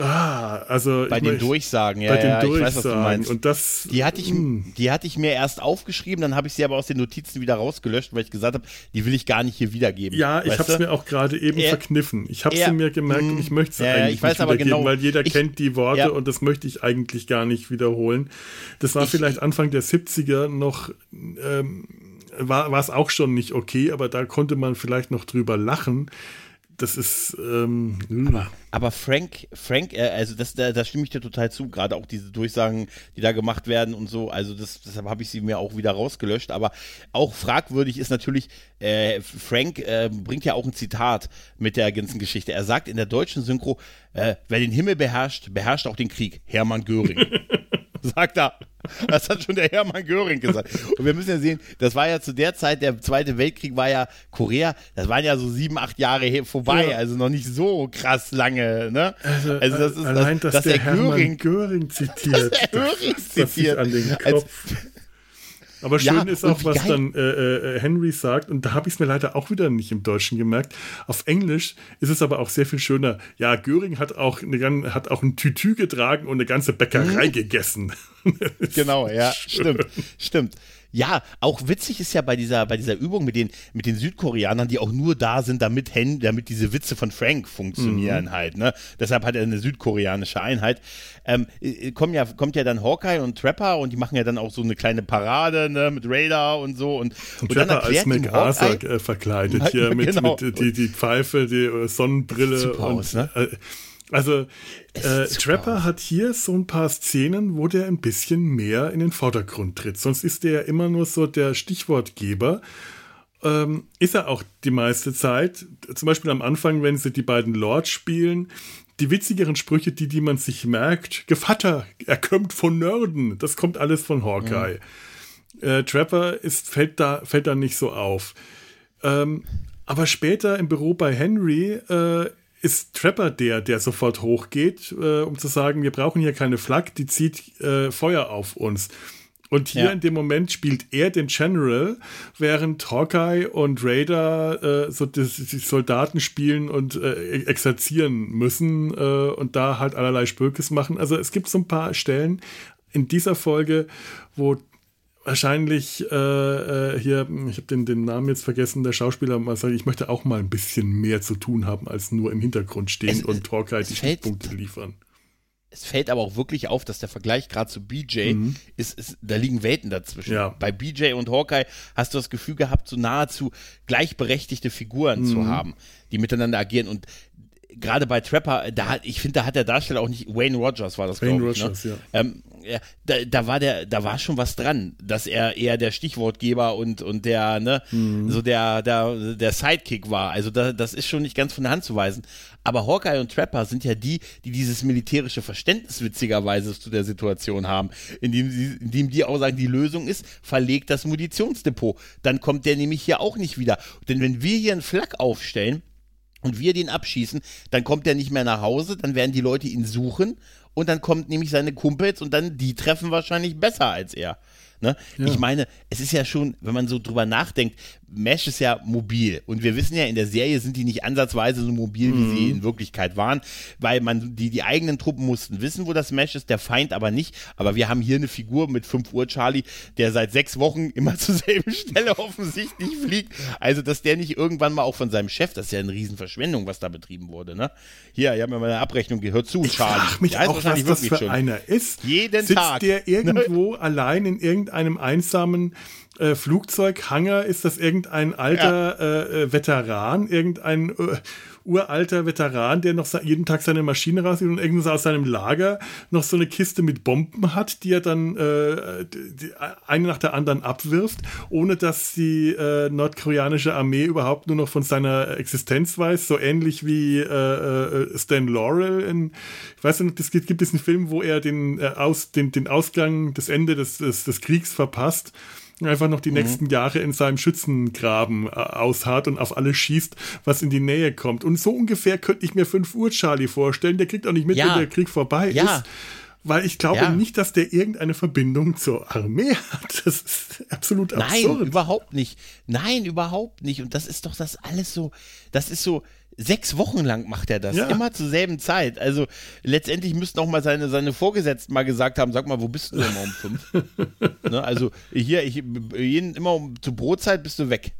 Ah, also bei den Durchsagen, ja, bei den ja, Durchsagen. ich weiß, was du meinst. Und das, die hatte ich, hm. die hatte ich mir erst aufgeschrieben, dann habe ich sie aber aus den Notizen wieder rausgelöscht, weil ich gesagt habe, die will ich gar nicht hier wiedergeben. Ja, ich habe es mir auch gerade eben er, verkniffen. Ich habe sie mir gemerkt und ich möchte sie ja, eigentlich nicht wiedergeben, genau, weil jeder ich, kennt die Worte ja. und das möchte ich eigentlich gar nicht wiederholen. Das war ich, vielleicht Anfang der 70er noch ähm, war es auch schon nicht okay, aber da konnte man vielleicht noch drüber lachen. Das ist. Ähm, aber, aber, Frank, Frank, äh, also das, da, da, stimme ich dir total zu. Gerade auch diese Durchsagen, die da gemacht werden und so. Also das, deshalb habe ich sie mir auch wieder rausgelöscht. Aber auch fragwürdig ist natürlich, äh, Frank äh, bringt ja auch ein Zitat mit der ganzen Geschichte. Er sagt in der deutschen Synchro, äh, wer den Himmel beherrscht, beherrscht auch den Krieg. Hermann Göring. sagt er. Das hat schon der Hermann Göring gesagt. Und wir müssen ja sehen, das war ja zu der Zeit, der Zweite Weltkrieg war ja Korea, das waren ja so sieben, acht Jahre vorbei, ja. also noch nicht so krass lange. Ne? Also, also das ist, allein, dass, dass der, der Göring, Göring zitiert. Dass der Göring zitiert. an den Kopf. Als, aber schön ja, ist auch, was dann äh, äh, Henry sagt, und da habe ich es mir leider auch wieder nicht im Deutschen gemerkt. Auf Englisch ist es aber auch sehr viel schöner. Ja, Göring hat auch, eine, hat auch ein Tütü getragen und eine ganze Bäckerei mhm. gegessen. genau, ja, stimmt, stimmt. Ja, auch witzig ist ja bei dieser, bei dieser Übung mit den, mit den Südkoreanern, die auch nur da sind, damit, Hen, damit diese Witze von Frank funktionieren mhm. halt. Ne? Deshalb hat er eine südkoreanische Einheit. Ähm, äh, kommen ja, kommt ja dann Hawkeye und Trapper und die machen ja dann auch so eine kleine Parade ne, mit Radar und so. Und, und, und Trapper als MacArthur äh, verkleidet hier mit, genau. mit die, die Pfeife, die äh, Sonnenbrille. Super und, aus, ne? Äh, also äh, Trapper hat hier so ein paar Szenen, wo der ein bisschen mehr in den Vordergrund tritt. Sonst ist der ja immer nur so der Stichwortgeber. Ähm, ist er auch die meiste Zeit. Zum Beispiel am Anfang, wenn sie die beiden Lords spielen, die witzigeren Sprüche, die, die man sich merkt, Gevatter, er kommt von Nörden, das kommt alles von Hawkeye. Mhm. Äh, Trapper ist, fällt, da, fällt da nicht so auf. Ähm, aber später im Büro bei Henry äh, ist Trapper der, der sofort hochgeht, äh, um zu sagen, wir brauchen hier keine Flak, die zieht äh, Feuer auf uns. Und hier ja. in dem Moment spielt er den General, während Hawkeye und Raider äh, so die, die, Soldaten spielen und äh, exerzieren müssen äh, und da halt allerlei Spökes machen. Also es gibt so ein paar Stellen in dieser Folge, wo wahrscheinlich äh, äh, hier, ich habe den, den Namen jetzt vergessen, der Schauspieler mal sagt, ich möchte auch mal ein bisschen mehr zu tun haben, als nur im Hintergrund stehen es, und Hawkeye die Stichpunkte liefern. Es fällt aber auch wirklich auf, dass der Vergleich gerade zu BJ mhm. ist, ist, da liegen Welten dazwischen. Ja. Bei BJ und Hawkeye hast du das Gefühl gehabt, so nahezu gleichberechtigte Figuren mhm. zu haben, die miteinander agieren. Und gerade bei Trapper, da hat, ich finde, da hat der Darsteller auch nicht, Wayne Rogers war das, Wayne ich, ne? Rogers, ne? ja. Ähm, ja, da, da war der, da war schon was dran, dass er eher der Stichwortgeber und, und der, ne, mhm. so der, der, der Sidekick war. Also da, das ist schon nicht ganz von der Hand zu weisen. Aber Hawkeye und Trapper sind ja die, die dieses militärische Verständnis witzigerweise zu der Situation haben, indem, sie, indem die auch sagen, die Lösung ist, verlegt das Munitionsdepot. Dann kommt der nämlich hier auch nicht wieder. Denn wenn wir hier einen Flak aufstellen, und wir den abschießen, dann kommt er nicht mehr nach Hause, dann werden die Leute ihn suchen und dann kommt nämlich seine Kumpels und dann die treffen wahrscheinlich besser als er. Ne? Ja. Ich meine, es ist ja schon, wenn man so drüber nachdenkt, Mesh ist ja mobil und wir wissen ja, in der Serie sind die nicht ansatzweise so mobil, wie sie mhm. in Wirklichkeit waren, weil man die, die eigenen Truppen mussten wissen, wo das Mesh ist, der Feind aber nicht. Aber wir haben hier eine Figur mit 5 Uhr Charlie, der seit sechs Wochen immer zur selben Stelle offensichtlich fliegt. Also, dass der nicht irgendwann mal auch von seinem Chef, das ist ja eine Riesenverschwendung, was da betrieben wurde. Ne? Hier, ich habe mir mal eine Abrechnung gehört zu, ich Charlie. Ich mich auch, was das für schon. einer ist. Jeden Sitzt Tag. der irgendwo allein in irgendeinem einsamen äh, Flugzeughanger? Ist das irgendein alter ja. äh, äh Veteran, irgendein äh, uralter Veteran, der noch jeden Tag seine Maschine rauszieht und irgendwo aus seinem Lager noch so eine Kiste mit Bomben hat, die er dann äh, die, eine nach der anderen abwirft, ohne dass die äh, nordkoreanische Armee überhaupt nur noch von seiner Existenz weiß, so ähnlich wie äh, äh Stan Laurel in, ich weiß nicht, es gibt, gibt es einen Film, wo er den, äh, aus, den, den Ausgang, das Ende des, des, des Kriegs verpasst einfach noch die mhm. nächsten Jahre in seinem Schützengraben äh, ausharrt und auf alles schießt, was in die Nähe kommt. Und so ungefähr könnte ich mir 5 Uhr Charlie vorstellen. Der kriegt auch nicht mit, ja. wenn der Krieg vorbei ja. ist. Weil ich glaube ja. nicht, dass der irgendeine Verbindung zur Armee hat. Das ist absolut absurd. Nein, überhaupt nicht. Nein, überhaupt nicht. Und das ist doch das alles so, das ist so, sechs Wochen lang macht er das, ja. immer zur selben Zeit. Also letztendlich müssten auch mal seine, seine Vorgesetzten mal gesagt haben, sag mal, wo bist du denn immer um fünf? ne, also hier, ich, jeden, immer um, zur Brotzeit bist du weg.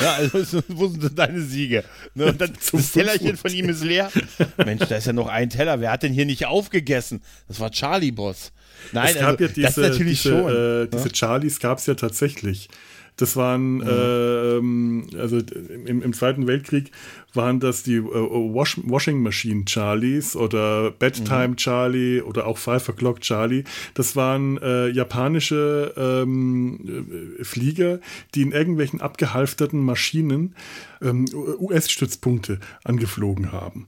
Ja, also wo sind denn deine Siege? Ne, und dann das Tellerchen von ihm ist leer. Mensch, da ist ja noch ein Teller. Wer hat denn hier nicht aufgegessen? Das war Charlie Boss. Nein, es gab also, ja diese, das natürlich diese, schon. Äh, diese ja? Charlies gab es ja tatsächlich. Das waren, mhm. äh, also im, im, Zweiten Weltkrieg waren das die äh, Wash, Washing Machine Charlies oder Bedtime mhm. Charlie oder auch Five O'Clock Charlie. Das waren äh, japanische ähm, äh, Flieger, die in irgendwelchen abgehalfterten Maschinen ähm, US-Stützpunkte angeflogen haben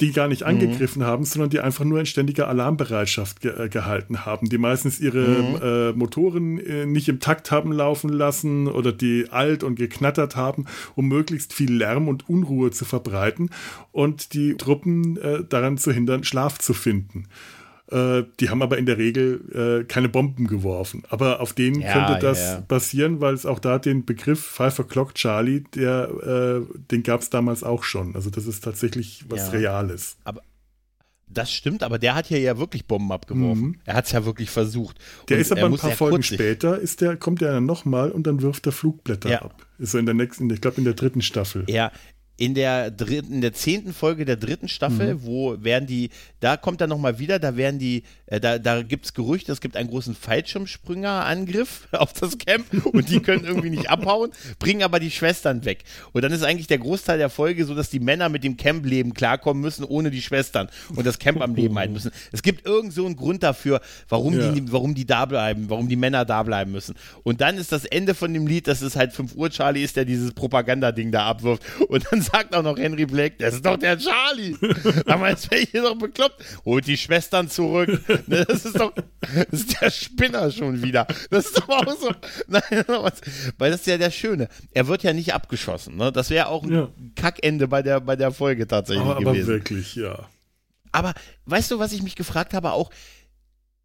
die gar nicht mhm. angegriffen mhm. haben, sondern die einfach nur in ständiger Alarmbereitschaft ge äh, gehalten haben, die meistens ihre mhm. äh, Motoren äh, nicht im Takt haben laufen lassen oder die alt und geknattert haben, um möglichst viel Lärm und Unruhe zu verbreiten und die Truppen äh, daran zu hindern, Schlaf zu finden. Äh, die haben aber in der Regel äh, keine Bomben geworfen. Aber auf denen ja, könnte das ja. basieren, weil es auch da den Begriff Five O'Clock Charlie, der, äh, den gab es damals auch schon. Also das ist tatsächlich was ja. Reales. Aber das stimmt, aber der hat hier ja wirklich Bomben abgeworfen. Mhm. Er hat es ja wirklich versucht. Der und ist aber ein paar Folgen später, ist der, kommt der dann nochmal und dann wirft er Flugblätter ab. Ist so in der nächsten, ich glaube in der dritten Staffel. Ja, in der dritten, in der zehnten Folge der dritten Staffel, mhm. wo werden die, da kommt er nochmal wieder, da werden die, äh, da, da gibt es Gerüchte, es gibt einen großen Fallschirmspringer-Angriff auf das Camp und die können irgendwie nicht abhauen, bringen aber die Schwestern weg. Und dann ist eigentlich der Großteil der Folge so, dass die Männer mit dem Camp-Leben klarkommen müssen, ohne die Schwestern und das Camp am Leben halten müssen. Es gibt irgend so einen Grund dafür, warum, ja. die, warum die da bleiben, warum die Männer da bleiben müssen. Und dann ist das Ende von dem Lied, dass es halt 5 Uhr Charlie ist, der dieses Propagandading da abwirft. Und dann sagt auch noch Henry Blake, das ist doch der Charlie. Aber jetzt wäre ich hier doch bekloppt. Holt die Schwestern zurück. Ne, das ist doch, das ist der Spinner schon wieder. Das ist doch auch so. Nein, weil das ist ja der Schöne. Er wird ja nicht abgeschossen. Ne? Das wäre auch ein ja. Kackende bei der, bei der Folge tatsächlich aber, gewesen. Aber wirklich, ja. Aber weißt du, was ich mich gefragt habe? Auch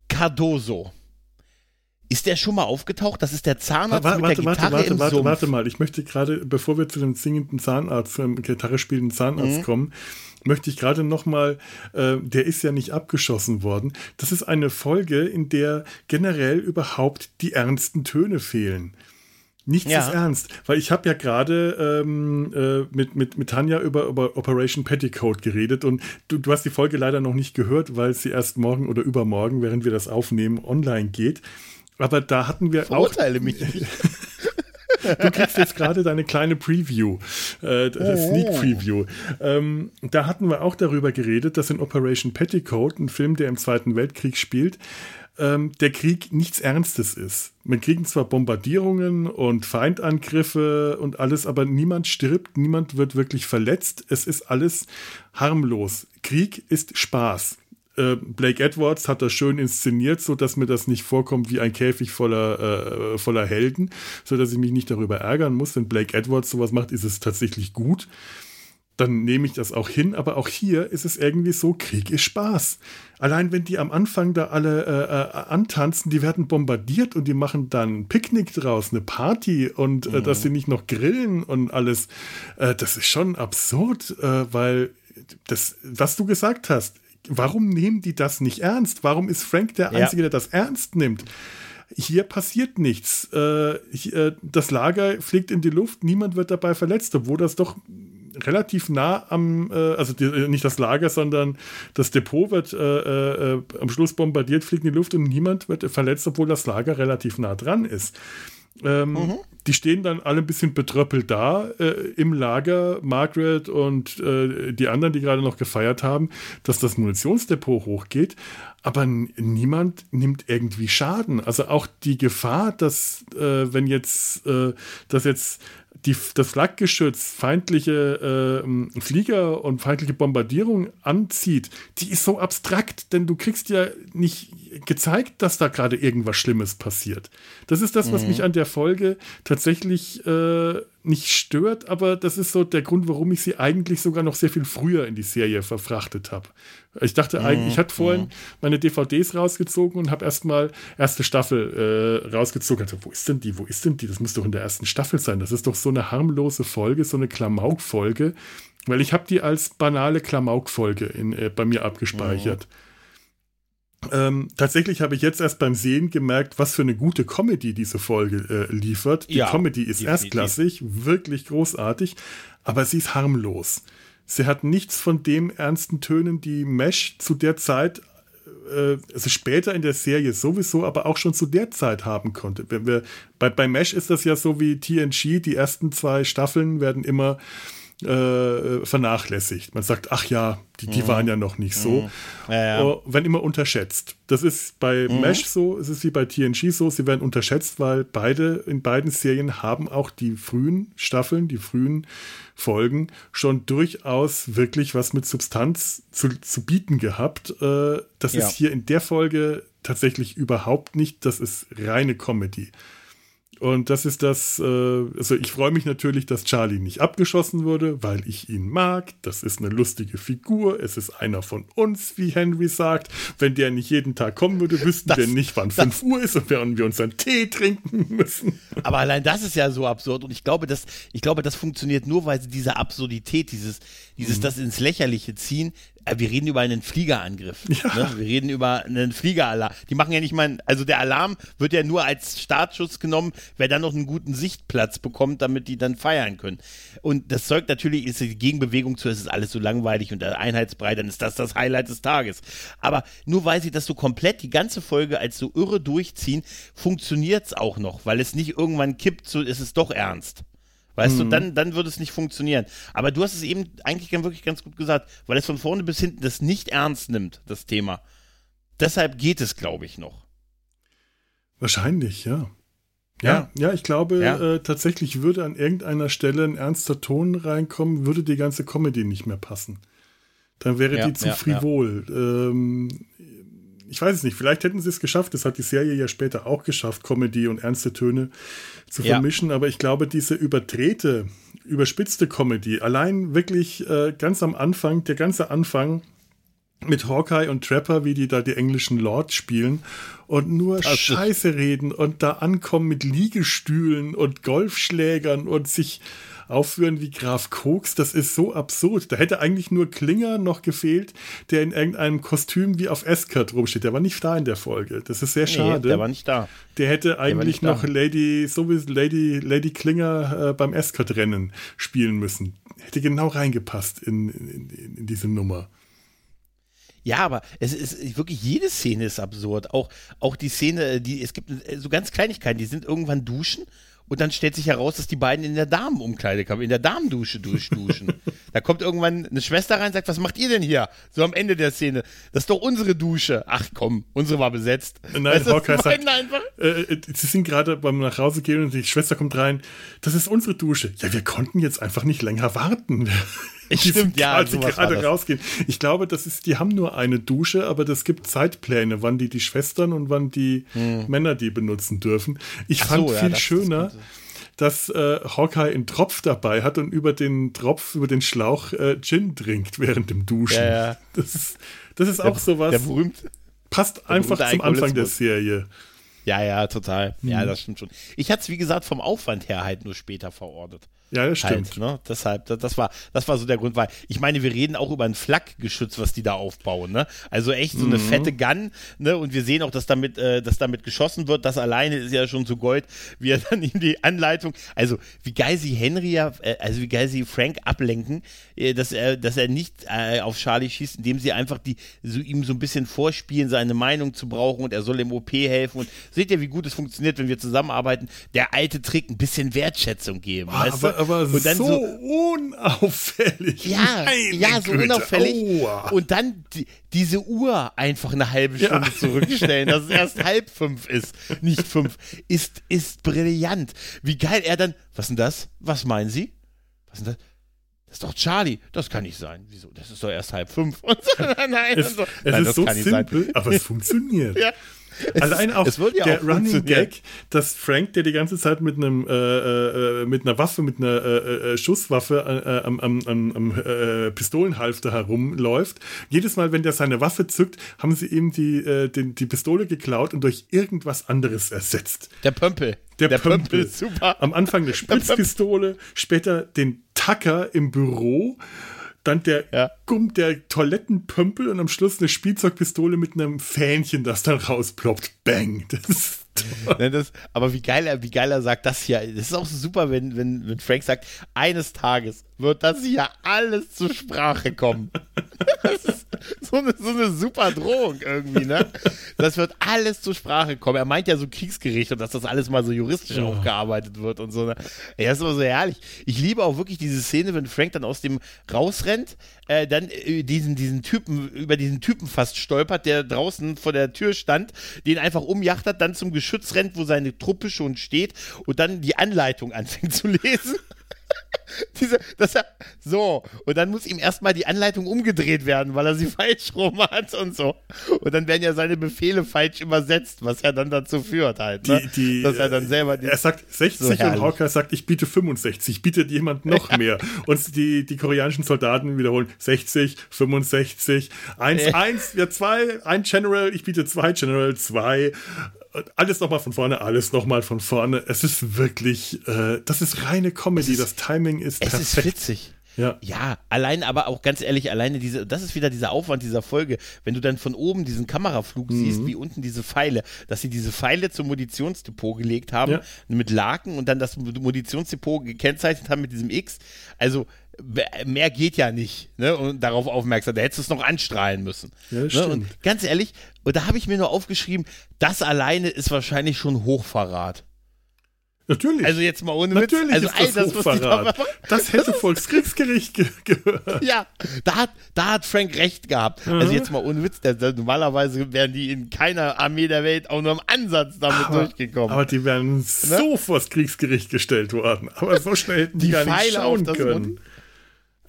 Cardoso. Ist der schon mal aufgetaucht? Das ist der Zahnarzt warte, mit der warte, Gitarre warte, im warte, Sumpf. warte mal, ich möchte gerade, bevor wir zu dem singenden Zahnarzt, zum Gitarre spielenden Zahnarzt mhm. kommen, möchte ich gerade noch mal, äh, der ist ja nicht abgeschossen worden. Das ist eine Folge, in der generell überhaupt die ernsten Töne fehlen. Nichts ja. ist ernst, weil ich habe ja gerade ähm, äh, mit, mit, mit Tanja über, über Operation Petticoat geredet und du, du hast die Folge leider noch nicht gehört, weil sie erst morgen oder übermorgen, während wir das aufnehmen, online geht. Aber da hatten wir Verurteile auch. mich nicht. Du kriegst jetzt gerade deine kleine Preview, äh. Sneak Preview. Ähm, da hatten wir auch darüber geredet, dass in Operation Petticoat, ein Film, der im Zweiten Weltkrieg spielt, ähm, der Krieg nichts Ernstes ist. Man kriegen zwar Bombardierungen und Feindangriffe und alles, aber niemand stirbt, niemand wird wirklich verletzt. Es ist alles harmlos. Krieg ist Spaß. Äh, Blake Edwards hat das schön inszeniert, so dass mir das nicht vorkommt wie ein Käfig voller, äh, voller Helden, so dass ich mich nicht darüber ärgern muss. Wenn Blake Edwards sowas macht, ist es tatsächlich gut. Dann nehme ich das auch hin, aber auch hier ist es irgendwie so, Krieg ist Spaß. Allein wenn die am Anfang da alle äh, äh antanzen, die werden bombardiert und die machen dann Picknick draus, eine Party und äh, mhm. dass sie nicht noch grillen und alles, das ist schon absurd, weil das, was du gesagt hast, warum nehmen die das nicht ernst? Warum ist Frank der Einzige, ja. der das ernst nimmt? Hier passiert nichts. Äh, äh, das Lager fliegt in die Luft, niemand wird dabei verletzt, obwohl das doch relativ nah am, äh, also die, nicht das Lager, sondern das Depot wird äh, äh, am Schluss bombardiert, fliegt in die Luft und niemand wird verletzt, obwohl das Lager relativ nah dran ist. Ähm, mhm. Die stehen dann alle ein bisschen betröppelt da äh, im Lager, Margaret und äh, die anderen, die gerade noch gefeiert haben, dass das Munitionsdepot hochgeht. Aber niemand nimmt irgendwie Schaden. Also auch die Gefahr, dass äh, wenn jetzt, äh, dass jetzt die, das Flakgeschütz feindliche äh, Flieger und feindliche Bombardierung anzieht, die ist so abstrakt, denn du kriegst ja nicht gezeigt, dass da gerade irgendwas Schlimmes passiert. Das ist das, was mhm. mich an der Folge tatsächlich äh, nicht stört, aber das ist so der Grund, warum ich sie eigentlich sogar noch sehr viel früher in die Serie verfrachtet habe. Ich dachte mhm. eigentlich, ich hatte vorhin mhm. meine DVDs rausgezogen und habe erstmal erste Staffel äh, rausgezogen. Also, wo ist denn die? Wo ist denn die? Das muss doch in der ersten Staffel sein. Das ist doch so eine harmlose Folge, so eine Klamauk-Folge. Weil ich habe die als banale Klamauk-Folge äh, bei mir abgespeichert. Mhm. Ähm, tatsächlich habe ich jetzt erst beim Sehen gemerkt, was für eine gute Comedy diese Folge äh, liefert. Die ja, Comedy ist definitiv. erstklassig, wirklich großartig, aber sie ist harmlos. Sie hat nichts von den ernsten Tönen, die Mesh zu der Zeit, äh, also später in der Serie sowieso, aber auch schon zu der Zeit haben konnte. Wenn wir, bei, bei Mesh ist das ja so wie TNG, die ersten zwei Staffeln werden immer äh, vernachlässigt. Man sagt, ach ja, die, die mhm. waren ja noch nicht so. Mhm. Ja, ja. Oh, wenn immer unterschätzt. Das ist bei mhm. Mesh so, es ist wie bei TNG so, sie werden unterschätzt, weil beide, in beiden Serien haben auch die frühen Staffeln, die frühen Folgen schon durchaus wirklich was mit Substanz zu, zu bieten gehabt. Äh, das ja. ist hier in der Folge tatsächlich überhaupt nicht, das ist reine Comedy. Und das ist das, äh, also ich freue mich natürlich, dass Charlie nicht abgeschossen wurde, weil ich ihn mag. Das ist eine lustige Figur. Es ist einer von uns, wie Henry sagt. Wenn der nicht jeden Tag kommen würde, wüssten das, wir nicht, wann 5 Uhr ist und während wir unseren Tee trinken müssen. Aber allein das ist ja so absurd. Und ich glaube, das, ich glaube, das funktioniert nur, weil sie diese Absurdität, dieses, dieses, mhm. das ins Lächerliche ziehen, wir reden über einen Fliegerangriff. Ja. Ne? Wir reden über einen Fliegeralarm. Die machen ja nicht mal, also der Alarm wird ja nur als Startschuss genommen, wer dann noch einen guten Sichtplatz bekommt, damit die dann feiern können. Und das zeugt natürlich, ist die Gegenbewegung zu, es ist alles so langweilig und einheitsbrei, dann ist das das Highlight des Tages. Aber nur weil sie das so komplett die ganze Folge als so irre durchziehen, funktioniert es auch noch, weil es nicht irgendwann kippt, so ist es doch ernst. Weißt mhm. du, dann, dann würde es nicht funktionieren. Aber du hast es eben eigentlich wirklich ganz gut gesagt, weil es von vorne bis hinten das nicht ernst nimmt, das Thema. Deshalb geht es, glaube ich, noch. Wahrscheinlich, ja. Ja, ja, ja ich glaube ja. Äh, tatsächlich würde an irgendeiner Stelle ein ernster Ton reinkommen, würde die ganze Comedy nicht mehr passen. Dann wäre ja, die zu frivol. Ähm, ich weiß es nicht, vielleicht hätten sie es geschafft, das hat die Serie ja später auch geschafft, Comedy und ernste Töne zu vermischen, ja. aber ich glaube, diese überdrehte, überspitzte Comedy, allein wirklich äh, ganz am Anfang, der ganze Anfang mit Hawkeye und Trapper, wie die da die englischen Lords spielen und nur das Scheiße reden und da ankommen mit Liegestühlen und Golfschlägern und sich aufführen wie Graf Koks, das ist so absurd. Da hätte eigentlich nur Klinger noch gefehlt, der in irgendeinem Kostüm wie auf Escort rumsteht. Der war nicht da in der Folge. Das ist sehr schade. Nee, der war nicht da. Der hätte eigentlich der noch Lady, so wie Lady, Lady Klinger äh, beim Escort-Rennen spielen müssen. Hätte genau reingepasst in, in, in diese Nummer. Ja, aber es ist wirklich jede Szene ist absurd. Auch, auch die Szene, die es gibt so ganz Kleinigkeiten, die sind irgendwann duschen und dann stellt sich heraus, dass die beiden in der Damenumkleidekabine, in der Damendusche durchduschen. da kommt irgendwann eine Schwester rein und sagt, was macht ihr denn hier? So am Ende der Szene. Das ist doch unsere Dusche. Ach komm, unsere war besetzt. Nein, weißt Hawkeye sagt, äh, äh, sie sind gerade beim nach Hause gehen und die Schwester kommt rein. Das ist unsere Dusche. Ja, wir konnten jetzt einfach nicht länger warten. Ich Stimmt, ja, sie gerade rausgehen. Ich glaube, das ist, die haben nur eine Dusche, aber das gibt Zeitpläne, wann die die Schwestern und wann die hm. Männer die benutzen dürfen. Ich Ach fand so, viel ja, schöner, dass äh, Hawkeye einen Tropf dabei hat und über den Tropf, über den Schlauch äh, Gin trinkt während dem Duschen. Ja, ja. Das ist, das ist der, auch sowas. Der berühmt, passt der einfach zum Anfang der Serie. Ja, ja, total. Ja, hm. das stimmt schon. Ich hatte es, wie gesagt, vom Aufwand her halt nur später verortet. Ja, das stimmt. Halt, ne? Deshalb, das, das, war, das war so der Grund, weil ich meine, wir reden auch über ein Flakgeschütz, was die da aufbauen, ne? Also echt so eine mhm. fette Gun, ne? Und wir sehen auch, dass damit, äh, dass damit geschossen wird. Das alleine ist ja schon zu Gold, wie er dann ihm die Anleitung, also wie geil sie Henry ja, äh, also wie geil sie Frank ablenken, äh, dass er, dass er nicht äh, auf Charlie schießt, indem sie einfach die, so ihm so ein bisschen vorspielen, seine Meinung zu brauchen und er soll im OP helfen. Und seht ihr, wie gut es funktioniert, wenn wir zusammenarbeiten? Der alte Trick, ein bisschen Wertschätzung geben. Oh, weißt aber, aber so, so, unauffällig. Ja, ja, so Güte. unauffällig. Aua. Und dann die, diese Uhr einfach eine halbe Stunde ja. zurückstellen, dass es erst halb fünf ist, nicht fünf, ist, ist brillant. Wie geil er dann, was denn das? Was meinen Sie? Was denn das? Das ist doch Charlie. Das kann nicht sein. Wieso? Das ist doch erst halb fünf. Und so, nein, es, so. es nein, ist so simpel, aber es funktioniert. ja. Allein auch ja der auch Running Gag, dass Frank, der die ganze Zeit mit einem äh, äh, mit einer Waffe, mit einer äh, äh Schusswaffe äh, am, am, am äh, Pistolenhalfter herumläuft, jedes Mal, wenn der seine Waffe zückt, haben sie ihm die, den, die Pistole geklaut und durch irgendwas anderes ersetzt. Der Pömpel. Der, der Pömpel. Pömpel super. Am Anfang eine Spritzpistole, später den Tacker im Büro dann der ja. Gumm, der Toilettenpömpel und am Schluss eine Spielzeugpistole mit einem Fähnchen, das dann rausploppt. Bang. Das ist ne, das, aber wie geil, er, wie geil er sagt, das hier, das ist auch so super, wenn, wenn, wenn Frank sagt, eines Tages wird das hier alles zur Sprache kommen. Das ist so eine, so eine super Drohung irgendwie, ne? Das wird alles zur Sprache kommen. Er meint ja so Kriegsgericht und dass das alles mal so juristisch oh. aufgearbeitet wird und so. Ne? Ja, ist immer so herrlich. Ich liebe auch wirklich diese Szene, wenn Frank dann aus dem rausrennt, äh, dann äh, diesen, diesen Typen, über diesen Typen fast stolpert, der draußen vor der Tür stand, den einfach umjachtert, dann zum Geschütz rennt, wo seine Truppe schon steht und dann die Anleitung anfängt zu lesen. Diese, das er, so, und dann muss ihm erstmal die Anleitung umgedreht werden, weil er sie falsch rum hat und so. Und dann werden ja seine Befehle falsch übersetzt, was ja dann dazu führt halt. Ne? Die, die, Dass er dann selber. er sagt 60 so und Hawker sagt, ich biete 65, bietet jemand noch ja. mehr. Und die, die koreanischen Soldaten wiederholen 60, 65, 1, 1, wir zwei, ein General, ich biete zwei General, zwei alles nochmal von vorne, alles nochmal von vorne. Es ist wirklich, äh, das ist reine Comedy. Ist, das Timing ist es perfekt. Es ist witzig. Ja. ja, allein, aber auch ganz ehrlich, alleine diese, das ist wieder dieser Aufwand dieser Folge, wenn du dann von oben diesen Kameraflug mhm. siehst, wie unten diese Pfeile, dass sie diese Pfeile zum Munitionsdepot gelegt haben, ja. mit Laken und dann das Munitionsdepot gekennzeichnet haben mit diesem X. Also, mehr geht ja nicht, ne? Und darauf aufmerksam. Da hättest du es noch anstrahlen müssen. Ja, ne? Und ganz ehrlich, und da habe ich mir nur aufgeschrieben, das alleine ist wahrscheinlich schon Hochverrat. Natürlich. Also jetzt mal ohne Natürlich Witz. Also ist das, das, da, das hätte Volkskriegsgericht ge gehört. Ja, da hat, da hat Frank recht gehabt. Mhm. Also jetzt mal ohne Witz. Der, der, normalerweise wären die in keiner Armee der Welt auch nur im Ansatz damit aber, durchgekommen. Aber die wären ne? so vors Kriegsgericht gestellt worden. Aber so schnell hätten die, die gar nicht schauen können. Mund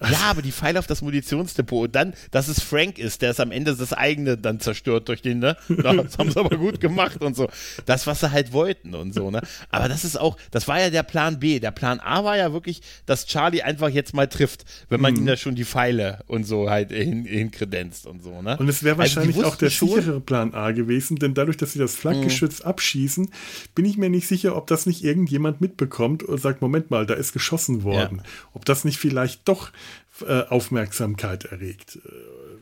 ja, aber die Pfeile auf das Munitionsdepot und dann, dass es Frank ist, der es am Ende das eigene dann zerstört durch den, ne? Das haben sie aber gut gemacht und so. Das, was sie halt wollten und so, ne? Aber das ist auch, das war ja der Plan B. Der Plan A war ja wirklich, dass Charlie einfach jetzt mal trifft, wenn man mhm. ihm da schon die Pfeile und so halt hin, hinkredenzt und so, ne? Und es wäre also wahrscheinlich also auch der sichere Plan A gewesen, denn dadurch, dass sie das Flakgeschütz mhm. abschießen, bin ich mir nicht sicher, ob das nicht irgendjemand mitbekommt und sagt, Moment mal, da ist geschossen worden. Ja. Ob das nicht vielleicht doch äh, Aufmerksamkeit erregt. Äh,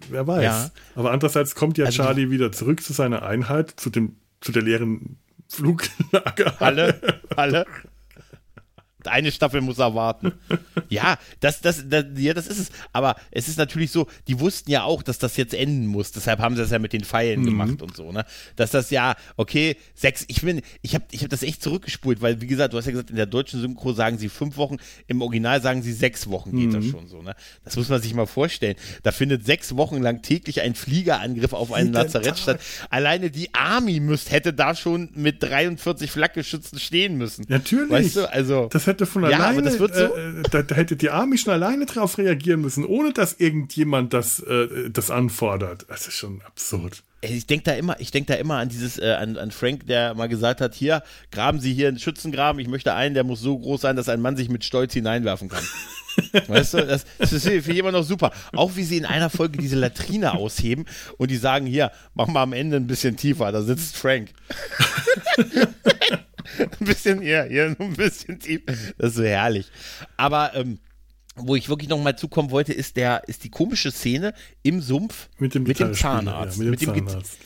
wer weiß. Ja. Aber andererseits kommt ja also Charlie wieder zurück zu seiner Einheit, zu dem, zu der leeren Fluglager. Halle, Halle. Eine Staffel muss er warten. ja, das, das, das, ja, das ist es. Aber es ist natürlich so, die wussten ja auch, dass das jetzt enden muss. Deshalb haben sie das ja mit den Pfeilen mhm. gemacht und so, ne? Dass das ja, okay, sechs, ich bin, ich habe ich hab das echt zurückgespult, weil, wie gesagt, du hast ja gesagt, in der deutschen Synchro sagen sie fünf Wochen, im Original sagen sie sechs Wochen geht mhm. das schon so, ne? Das muss man sich mal vorstellen. Da findet sechs Wochen lang täglich ein Fliegerangriff auf einen Lazarett statt. Alleine die Army müsst, hätte da schon mit 43 Flakgeschützen stehen müssen. Natürlich. Weißt du, also. Das hätte von ja, alleine, so äh, da, da, hätte die Army schon alleine drauf reagieren müssen, ohne dass irgendjemand das, äh, das anfordert. Das ist schon absurd. Ich denke da immer, ich denke da immer an dieses, äh, an, an Frank, der mal gesagt hat, hier, graben Sie hier einen Schützengraben, ich möchte einen, der muss so groß sein, dass ein Mann sich mit Stolz hineinwerfen kann. Weißt du, das, das ist für jemand noch super. Auch wie sie in einer Folge diese Latrine ausheben und die sagen, hier, mach mal am Ende ein bisschen tiefer, da sitzt Frank. ein bisschen ja, ja, ein bisschen tief. Das ist so herrlich. Aber, ähm, wo ich wirklich noch mal zukommen wollte, ist der, ist die komische Szene im Sumpf mit dem, mit dem Zahnarzt. Ja, mit dem, mit dem Zahnarzt.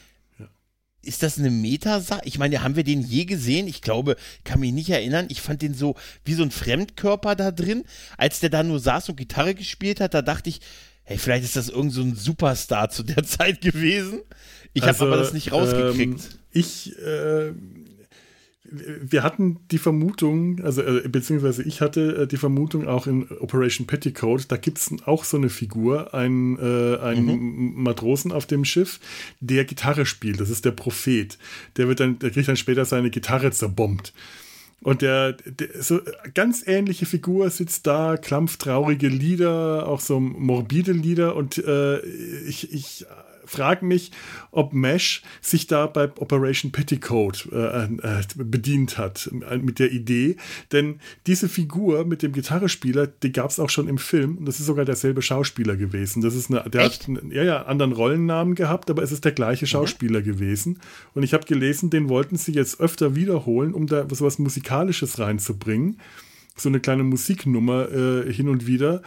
Ist das eine Metasache? Ich meine, haben wir den je gesehen? Ich glaube, kann mich nicht erinnern. Ich fand den so wie so ein Fremdkörper da drin. Als der da nur saß und Gitarre gespielt hat, da dachte ich, hey, vielleicht ist das irgend so ein Superstar zu der Zeit gewesen. Ich also, habe aber das nicht rausgekriegt. Ähm, ich, äh, wir hatten die Vermutung, also äh, beziehungsweise ich hatte äh, die Vermutung auch in Operation Petticoat, da gibt es auch so eine Figur, einen, äh, einen mhm. Matrosen auf dem Schiff, der Gitarre spielt. Das ist der Prophet. Der wird dann, der kriegt dann später seine Gitarre zerbombt. Und der, der so ganz ähnliche Figur sitzt da, klampftraurige Lieder, auch so morbide Lieder. Und äh, ich, ich frage mich, ob Mesh sich da bei Operation Petticoat äh, äh, bedient hat äh, mit der Idee. Denn diese Figur mit dem Gitarrespieler, die gab es auch schon im Film. Und das ist sogar derselbe Schauspieler gewesen. Das ist eine, der Echt? hat ja, ja, anderen Rollennamen gehabt, aber es ist der gleiche mhm. Schauspieler mhm. gewesen. Und ich habe gelesen, den wollten sie jetzt öfter wiederholen, um da so was Musikalisches reinzubringen. So eine kleine Musiknummer äh, hin und wieder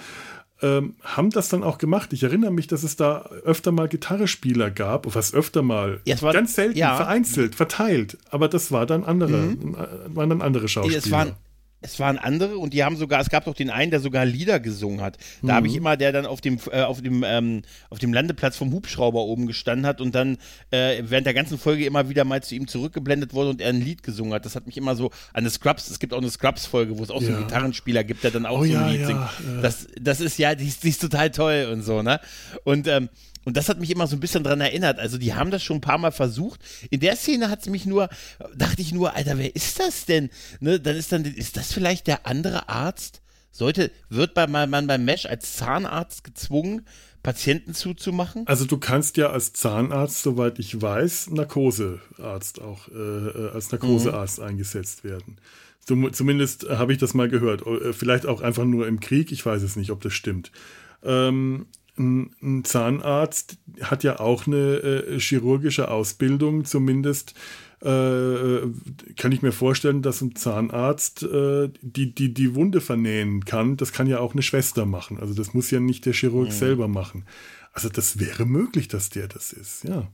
ähm, haben das dann auch gemacht. Ich erinnere mich, dass es da öfter mal Gitarrespieler gab, was öfter mal, ja, war, ganz selten, ja. vereinzelt, verteilt. Aber das war dann andere, mhm. waren dann andere Schauspieler. Es waren, es waren andere und die haben sogar, es gab doch den einen, der sogar Lieder gesungen hat. Da mhm. habe ich immer, der dann auf dem, äh, auf dem, ähm, auf dem Landeplatz vom Hubschrauber oben gestanden hat und dann äh, während der ganzen Folge immer wieder mal zu ihm zurückgeblendet wurde und er ein Lied gesungen hat. Das hat mich immer so an eine Scrubs, es gibt auch eine Scrubs-Folge, wo es auch ja. so einen Gitarrenspieler gibt, der dann auch oh, so ein ja, Lied singt. Ja, das, das ist ja, die ist, die ist total toll und so, ne? Und ähm, und das hat mich immer so ein bisschen dran erinnert. Also die haben das schon ein paar Mal versucht. In der Szene hat es mich nur, dachte ich nur, Alter, wer ist das denn? Ne, dann ist dann, ist das vielleicht der andere Arzt? Sollte, wird bei, man beim Mesh als Zahnarzt gezwungen, Patienten zuzumachen? Also du kannst ja als Zahnarzt, soweit ich weiß, Narkosearzt auch äh, äh als Narkosearzt mhm. eingesetzt werden. Zumindest habe ich das mal gehört. Äh, vielleicht auch einfach nur im Krieg. Ich weiß es nicht, ob das stimmt. Ähm, ein Zahnarzt hat ja auch eine äh, chirurgische Ausbildung, zumindest äh, kann ich mir vorstellen, dass ein Zahnarzt äh, die, die, die Wunde vernähen kann. Das kann ja auch eine Schwester machen. Also das muss ja nicht der Chirurg mhm. selber machen. Also das wäre möglich, dass der das ist, ja.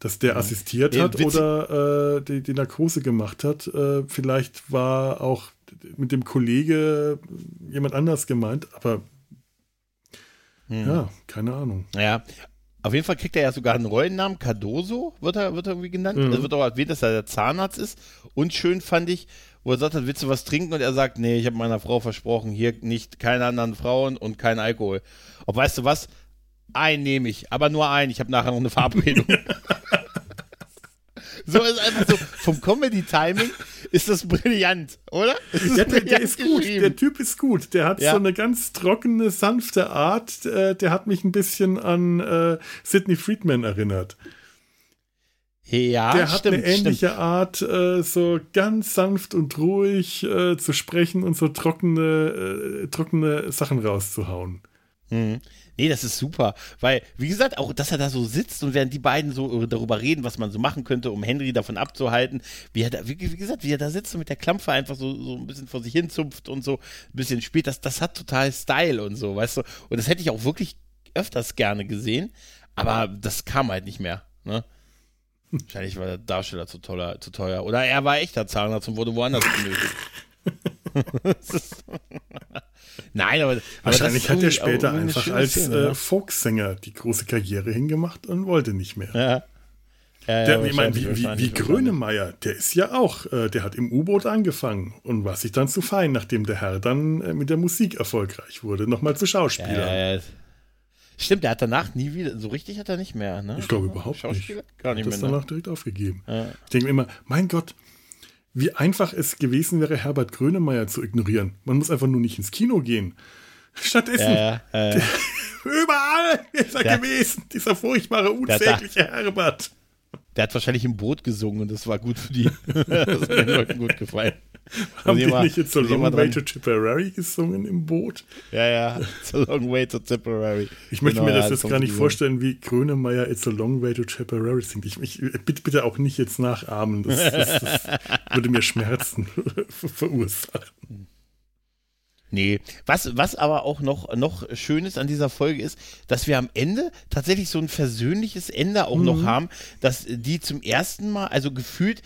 Dass der ja. assistiert ja, hat oder äh, die, die, Narkose gemacht hat. Äh, vielleicht war auch mit dem Kollege jemand anders gemeint, aber hm. Ja, keine Ahnung. Ja, auf jeden Fall kriegt er ja sogar einen Rollennamen, Cardoso wird er, wird er irgendwie genannt. Mhm. Es wird auch erwähnt, dass er der Zahnarzt ist. Und schön fand ich, wo er sagt hat, willst du was trinken? Und er sagt, nee, ich habe meiner Frau versprochen, hier nicht keine anderen Frauen und kein Alkohol. Ob weißt du was? Einen nehme ich, aber nur einen. Ich habe nachher noch eine Verabredung. so ist einfach so, vom Comedy-Timing ist das brillant, oder? Das ja, der, der, ist gut. Der Typ ist gut. Der hat ja. so eine ganz trockene, sanfte Art. Äh, der hat mich ein bisschen an äh, Sidney Friedman erinnert. Ja, der hat stimmt, eine ähnliche stimmt. Art, äh, so ganz sanft und ruhig äh, zu sprechen und so trockene, äh, trockene Sachen rauszuhauen. Mhm. Nee, das ist super, weil, wie gesagt, auch, dass er da so sitzt und während die beiden so darüber reden, was man so machen könnte, um Henry davon abzuhalten, wie er da, wie, wie gesagt, wie er da sitzt und mit der Klampfe einfach so, so ein bisschen vor sich hin zupft und so ein bisschen spielt, das, das hat total Style und so, weißt du, und das hätte ich auch wirklich öfters gerne gesehen, aber das kam halt nicht mehr, ne? Wahrscheinlich war der Darsteller zu, toller, zu teuer. Oder er war echter Zahnarzt und wurde woanders benötigt. Nein, aber. Wahrscheinlich aber hat er später einfach als Szene, äh, Folksänger die große Karriere hingemacht und wollte nicht mehr. Ja. Ja, der, ich meine, wie, wie, wie Grönemeyer, der ist ja auch, äh, der hat im U-Boot angefangen und war sich dann zu fein, nachdem der Herr dann äh, mit der Musik erfolgreich wurde, nochmal zu Schauspieler. Ja, Stimmt, der hat danach nie wieder, so richtig hat er nicht mehr, ne? Ich glaube überhaupt nicht. Gar nicht mehr. Das ne? danach direkt aufgegeben. Ich denke mir immer, mein Gott, wie einfach es gewesen wäre, Herbert Grönemeyer zu ignorieren. Man muss einfach nur nicht ins Kino gehen. Stattdessen, ja, ja, ja. überall ist er der, gewesen, dieser furchtbare, unsägliche der, Herbert. Der hat wahrscheinlich im Boot gesungen und das war gut für die. das hat den Leuten gut gefallen. Haben die nicht jetzt so Long Way to Tipperary gesungen im Boot? Ja, ja, It's a Long Way to Tipperary. Ich möchte genau, mir das ja, jetzt gar nicht vorstellen, wie Grönemeyer It's a Long Way to Tipperary singt. Ich, ich bitte, bitte auch nicht jetzt nachahmen. Das, das, das würde mir Schmerzen verursachen. Nee, was, was aber auch noch, noch schön ist an dieser Folge ist, dass wir am Ende tatsächlich so ein versöhnliches Ende auch mhm. noch haben, dass die zum ersten Mal, also gefühlt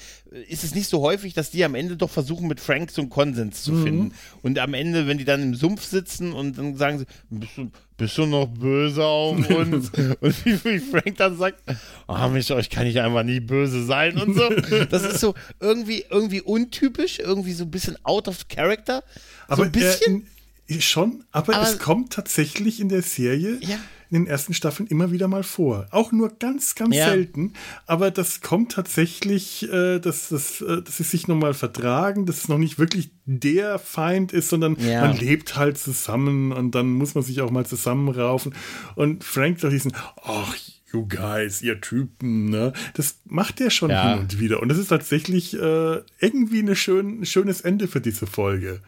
ist es nicht so häufig, dass die am Ende doch versuchen, mit Frank so einen Konsens zu mhm. finden. Und am Ende, wenn die dann im Sumpf sitzen und dann sagen sie, bist du, bist du noch böse auf uns? und wie, wie, Frank dann sagt, ah, oh, mich, euch kann ich einfach nie böse sein und so. Das ist so irgendwie, irgendwie untypisch, irgendwie so ein bisschen out of character. Aber so ein bisschen. Äh, schon, aber, aber, es kommt tatsächlich in der Serie. Ja in den ersten Staffeln immer wieder mal vor. Auch nur ganz, ganz ja. selten. Aber das kommt tatsächlich, äh, dass, dass, äh, dass sie sich nochmal vertragen, dass es noch nicht wirklich der Feind ist, sondern ja. man lebt halt zusammen und dann muss man sich auch mal zusammenraufen. Und Frank doch diesen, ach, you guys, ihr Typen, ne? Das macht er schon ja. hin und wieder. Und das ist tatsächlich äh, irgendwie eine schön, ein schönes Ende für diese Folge.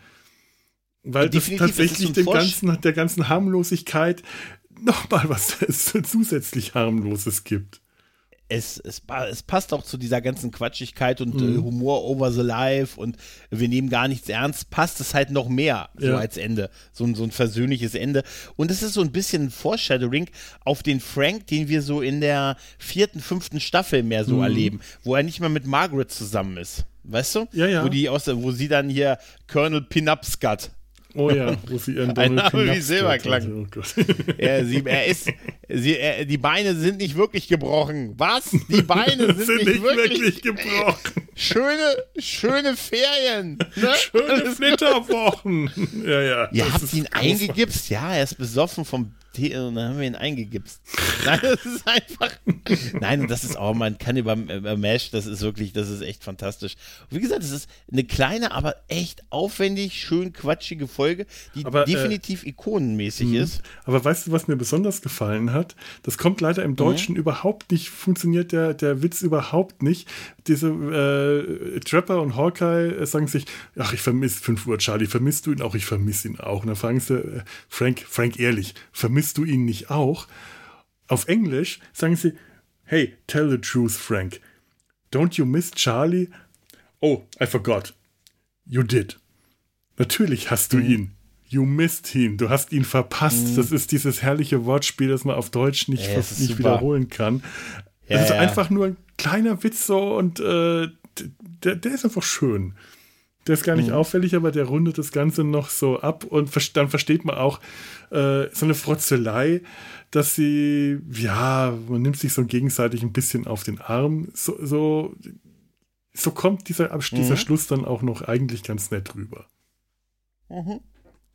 Weil das tatsächlich dem ganzen, der ganzen Harmlosigkeit nochmal was zusätzlich harmloses gibt. Es, es, es, passt auch zu dieser ganzen Quatschigkeit und mhm. äh, Humor over the life und wir nehmen gar nichts ernst, passt es halt noch mehr so ja. als Ende, so ein, so ein versöhnliches Ende. Und es ist so ein bisschen ein Foreshadowing auf den Frank, den wir so in der vierten, fünften Staffel mehr so mhm. erleben, wo er nicht mehr mit Margaret zusammen ist. Weißt du? Ja, ja. Wo, die aus, wo sie dann hier Colonel Pinupscut Oh ja, wo sie ihren Donald Ein Name wie Silberklang. Oh er, sie, er ist, sie, er, die Beine sind nicht wirklich gebrochen. Was? Die Beine sind, sind nicht, wirklich, wirklich, gebrochen. Schöne, schöne Ferien. Ne? Schöne Flitterwochen. ja, ja. Ihr habt ihn eingegipst? Ja, er ist besoffen vom Und dann haben wir ihn eingegipst. Nein, das ist einfach. Nein, das ist auch, man kann über, Mesh, das ist wirklich, das ist echt fantastisch. Und wie gesagt, es ist eine kleine, aber echt aufwendig, schön quatschige Folge, die aber, äh, definitiv äh, ikonenmäßig mh. ist. Aber weißt du, was mir besonders gefallen hat? Das kommt leider im Deutschen mhm. überhaupt nicht, funktioniert der, der Witz überhaupt nicht. Diese äh, Trapper und Hawkeye äh, sagen sich, ach, ich vermisse 5 Uhr Charlie, vermisst du ihn auch? Ich vermisse ihn auch. Und dann fragen sie, äh, Frank, Frank ehrlich, vermisst vermisst du ihn nicht auch? Auf Englisch sagen sie, hey, tell the truth, Frank. Don't you miss Charlie? Oh, I forgot. You did. Natürlich hast du mhm. ihn. You missed ihn. Du hast ihn verpasst. Mhm. Das ist dieses herrliche Wortspiel, das man auf Deutsch nicht, ja, nicht wiederholen kann. Ja, das ist ja. einfach nur ein kleiner Witz so und äh, der, der ist einfach schön. Der ist gar nicht mhm. auffällig, aber der rundet das Ganze noch so ab und dann versteht man auch äh, so eine Frotzelei, dass sie, ja, man nimmt sich so gegenseitig ein bisschen auf den Arm. So, so, so kommt dieser, dieser mhm. Schluss dann auch noch eigentlich ganz nett rüber. Mhm.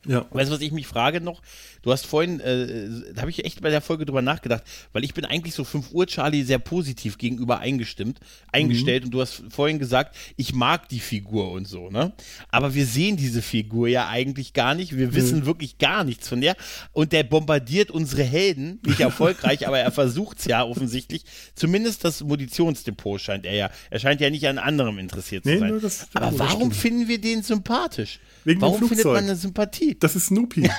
Ja. Weißt du, was ich mich frage noch? Du hast vorhin, äh, da habe ich echt bei der Folge drüber nachgedacht, weil ich bin eigentlich so 5 Uhr Charlie sehr positiv gegenüber eingestimmt, eingestellt mhm. und du hast vorhin gesagt, ich mag die Figur und so, ne? Aber wir sehen diese Figur ja eigentlich gar nicht, wir wissen mhm. wirklich gar nichts von der und der bombardiert unsere Helden, nicht erfolgreich, aber er versucht es ja offensichtlich, zumindest das Munitionsdepot scheint er ja, er scheint ja nicht an anderem interessiert zu nee, sein. Das, aber warum finden wir den sympathisch? Wegen warum findet man eine Sympathie? Das ist Snoopy.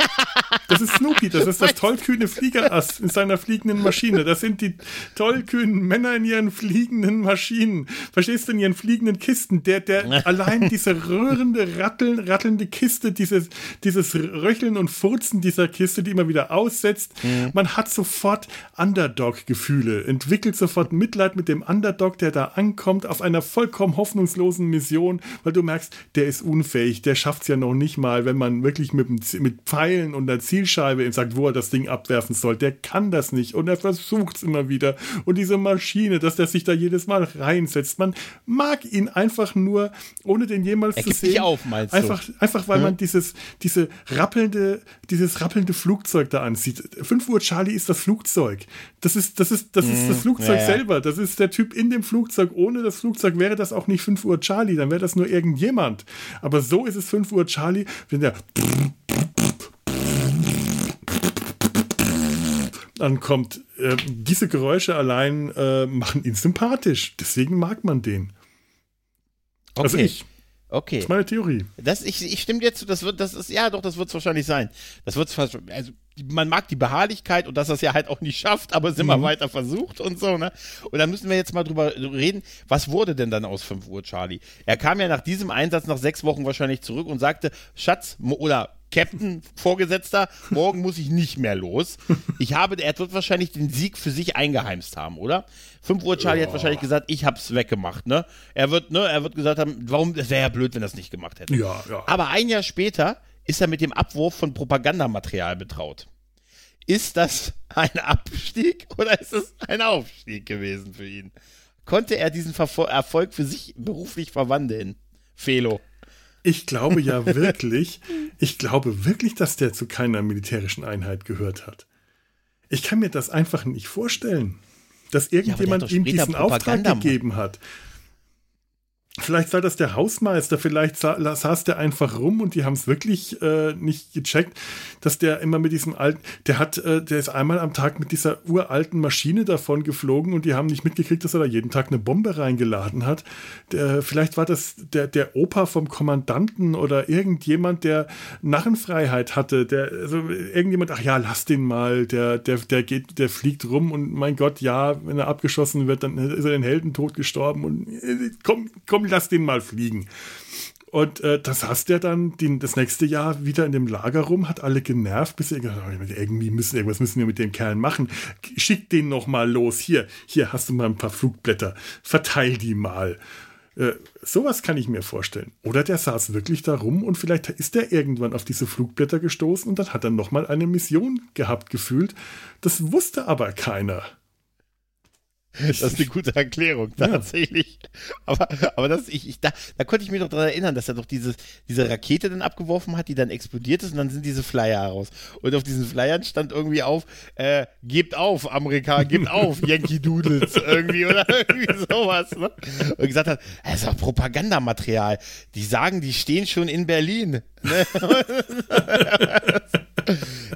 Das ist Snoopy. Das ist das tollkühne Fliegerass in seiner fliegenden Maschine. Das sind die tollkühnen Männer in ihren fliegenden Maschinen. Verstehst du, in ihren fliegenden Kisten? Der, der allein diese rührende, ratteln, rattelnde Kiste, dieses, dieses Röcheln und Furzen dieser Kiste, die immer wieder aussetzt. Mhm. Man hat sofort Underdog-Gefühle, entwickelt sofort Mitleid mit dem Underdog, der da ankommt, auf einer vollkommen hoffnungslosen Mission, weil du merkst, der ist unfähig, der schafft es ja noch nicht mal, wenn man wirklich mit mit, mit Pfeilen und einer Zielscheibe ihm sagt, wo er das Ding abwerfen soll. Der kann das nicht und er versucht es immer wieder. Und diese Maschine, dass der sich da jedes Mal reinsetzt, man mag ihn einfach nur, ohne den jemals er zu sehen. Nicht auf, meinst einfach, du? einfach weil hm? man dieses, diese rappelnde, dieses rappelnde Flugzeug da ansieht. 5 Uhr Charlie ist das Flugzeug. Das ist, das ist, das ist das hm, Flugzeug ja, ja. selber. Das ist der Typ in dem Flugzeug. Ohne das Flugzeug wäre das auch nicht 5 Uhr Charlie, dann wäre das nur irgendjemand. Aber so ist es 5 Uhr Charlie, wenn der ankommt. Äh, diese Geräusche allein äh, machen ihn sympathisch. Deswegen mag man den. Also okay. Also ich. Okay. Das ist meine Theorie. Das, ich, ich stimme dir zu, das wird, das ist, ja doch, das wird es wahrscheinlich sein. Das wird also, man mag die Beharrlichkeit und dass das ja halt auch nicht schafft, aber es immer mhm. weiter versucht und so, ne? Und da müssen wir jetzt mal drüber reden, was wurde denn dann aus 5 Uhr, Charlie? Er kam ja nach diesem Einsatz nach sechs Wochen wahrscheinlich zurück und sagte, Schatz, oder Captain, Vorgesetzter, morgen muss ich nicht mehr los. Ich habe, er wird wahrscheinlich den Sieg für sich eingeheimst haben, oder? 5 Uhr Charlie ja. hat wahrscheinlich gesagt, ich hab's weggemacht, ne? Er wird, ne, er wird gesagt haben, warum, das wäre ja blöd, wenn er es nicht gemacht hätte. Ja, ja. Aber ein Jahr später ist er mit dem Abwurf von Propagandamaterial betraut. Ist das ein Abstieg oder ist es ein Aufstieg gewesen für ihn? Konnte er diesen Verfol Erfolg für sich beruflich verwandeln? Felo. Ich glaube ja wirklich, ich glaube wirklich, dass der zu keiner militärischen Einheit gehört hat. Ich kann mir das einfach nicht vorstellen, dass irgendjemand ja, ihm diesen Auftrag gegeben hat. Vielleicht sei das der Hausmeister, vielleicht sa saß der einfach rum und die haben es wirklich äh, nicht gecheckt, dass der immer mit diesem alten, der hat, äh, der ist einmal am Tag mit dieser uralten Maschine davon geflogen und die haben nicht mitgekriegt, dass er da jeden Tag eine Bombe reingeladen hat. Der, vielleicht war das der, der Opa vom Kommandanten oder irgendjemand, der Narrenfreiheit hatte, der, also irgendjemand, ach ja, lass den mal, der, der, der geht, der fliegt rum und mein Gott, ja, wenn er abgeschossen wird, dann ist er den Heldentod gestorben und äh, komm komm, lass den mal fliegen. Und äh, das hast der dann den, das nächste Jahr wieder in dem Lager rum, hat alle genervt, bis er gesagt hat, irgendwie müssen, irgendwas müssen wir mit dem Kerl machen. Schick den noch mal los. Hier, hier hast du mal ein paar Flugblätter. Verteil die mal. Äh, sowas kann ich mir vorstellen. Oder der saß wirklich da rum und vielleicht ist er irgendwann auf diese Flugblätter gestoßen und dann hat er noch mal eine Mission gehabt gefühlt. Das wusste aber keiner. Das ist eine gute Erklärung, tatsächlich. Ja. Aber, aber das, ich, ich, da, da konnte ich mich doch daran erinnern, dass er doch dieses, diese Rakete dann abgeworfen hat, die dann explodiert ist und dann sind diese Flyer heraus. Und auf diesen Flyern stand irgendwie auf, äh, gebt auf, Amerika, gebt auf, Yankee Doodles, irgendwie, oder irgendwie sowas, ne? Und gesagt hat, das ist doch Propagandamaterial. Die sagen, die stehen schon in Berlin.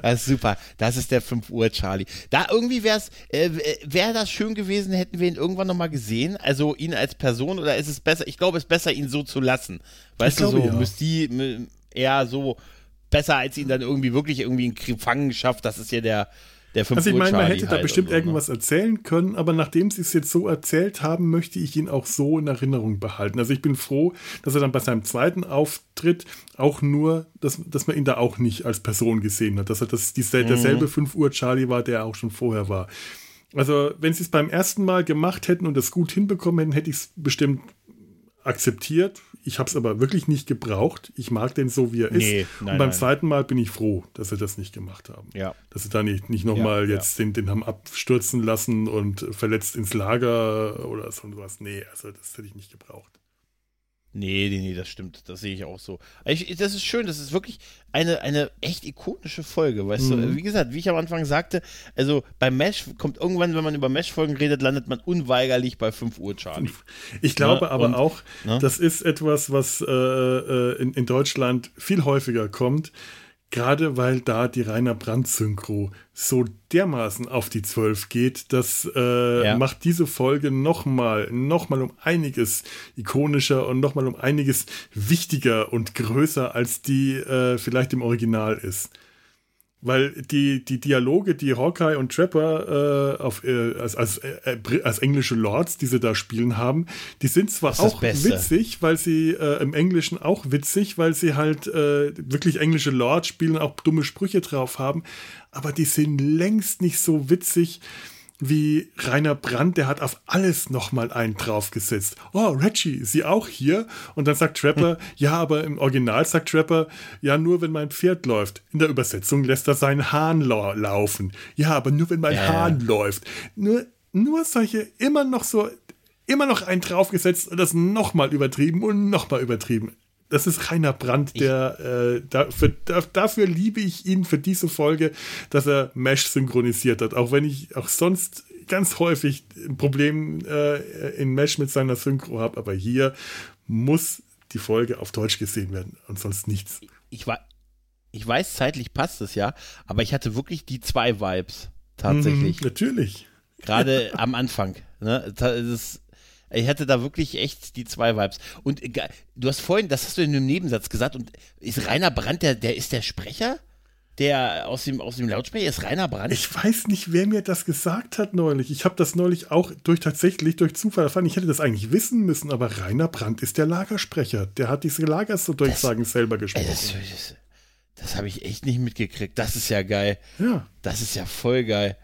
Das ist super. Das ist der 5 Uhr Charlie. Da irgendwie wäre es, äh, wäre das schön gewesen, hätten wir ihn irgendwann nochmal gesehen. Also ihn als Person oder ist es besser? Ich glaube, es ist besser, ihn so zu lassen. Weißt ich du, so ja. Mystie eher so besser, als ihn dann irgendwie wirklich irgendwie in Gefangenschaft. Das ist ja der, der 5 Also ich meine, man hätte halt da bestimmt ne? irgendwas erzählen können, aber nachdem sie es jetzt so erzählt haben, möchte ich ihn auch so in Erinnerung behalten. Also ich bin froh, dass er dann bei seinem zweiten Auftritt auch nur, dass, dass man ihn da auch nicht als Person gesehen hat, dass er das, diesel, mhm. derselbe 5 Uhr Charlie war, der auch schon vorher war. Also wenn sie es beim ersten Mal gemacht hätten und es gut hinbekommen hätten, hätte ich es bestimmt akzeptiert. Ich habe es aber wirklich nicht gebraucht. Ich mag den so, wie er nee, ist. Nein, und beim nein. zweiten Mal bin ich froh, dass sie das nicht gemacht haben. Ja. Dass sie da nicht, nicht nochmal ja, jetzt ja. Den, den haben abstürzen lassen und verletzt ins Lager oder so was. Nee, also das hätte ich nicht gebraucht. Nee, nee, nee, das stimmt. Das sehe ich auch so. Ich, das ist schön, das ist wirklich eine, eine echt ikonische Folge, weißt mhm. du? Wie gesagt, wie ich am Anfang sagte, also bei Mesh kommt irgendwann, wenn man über Mesh-Folgen redet, landet man unweigerlich bei 5 Uhr Charlie. Ich glaube ja, ne? aber und, auch, ne? das ist etwas, was äh, äh, in, in Deutschland viel häufiger kommt Gerade weil da die Rainer Brandt-Synchro so dermaßen auf die 12 geht, das äh, ja. macht diese Folge nochmal, nochmal um einiges ikonischer und nochmal um einiges wichtiger und größer, als die äh, vielleicht im Original ist. Weil die, die Dialoge, die Hawkeye und Trapper äh, auf, äh, als, als, äh, als englische Lords, die sie da spielen haben, die sind zwar auch witzig, weil sie äh, im Englischen auch witzig, weil sie halt äh, wirklich englische Lords spielen, auch dumme Sprüche drauf haben, aber die sind längst nicht so witzig, wie Rainer Brandt, der hat auf alles nochmal einen draufgesetzt. Oh, Reggie, sie auch hier? Und dann sagt Trapper, hm. ja, aber im Original sagt Trapper, ja, nur wenn mein Pferd läuft. In der Übersetzung lässt er seinen Hahn la laufen. Ja, aber nur wenn mein ja, Hahn läuft. Nur, nur solche, immer noch so, immer noch einen draufgesetzt und das nochmal übertrieben und nochmal übertrieben. Das ist Rainer Brandt, der äh, dafür, dafür liebe ich ihn für diese Folge, dass er Mesh synchronisiert hat. Auch wenn ich auch sonst ganz häufig ein Problem äh, in Mesh mit seiner Synchro habe, aber hier muss die Folge auf Deutsch gesehen werden und sonst nichts. Ich, war, ich weiß, zeitlich passt es ja, aber ich hatte wirklich die zwei Vibes tatsächlich. Mhm, natürlich. Gerade am Anfang. Ne? Das, Ich hatte da wirklich echt die zwei Vibes. Und du hast vorhin, das hast du in einem Nebensatz gesagt, und ist Rainer Brandt, der, der ist der Sprecher? Der aus dem, aus dem Lautsprecher ist Rainer Brandt? Ich weiß nicht, wer mir das gesagt hat neulich. Ich habe das neulich auch durch tatsächlich durch Zufall erfahren. Ich hätte das eigentlich wissen müssen, aber Rainer Brandt ist der Lagersprecher. Der hat diese Lagersdurchsagen selber gesprochen. Ey, das, das, das habe ich echt nicht mitgekriegt. Das ist ja geil. Ja. Das ist ja voll geil.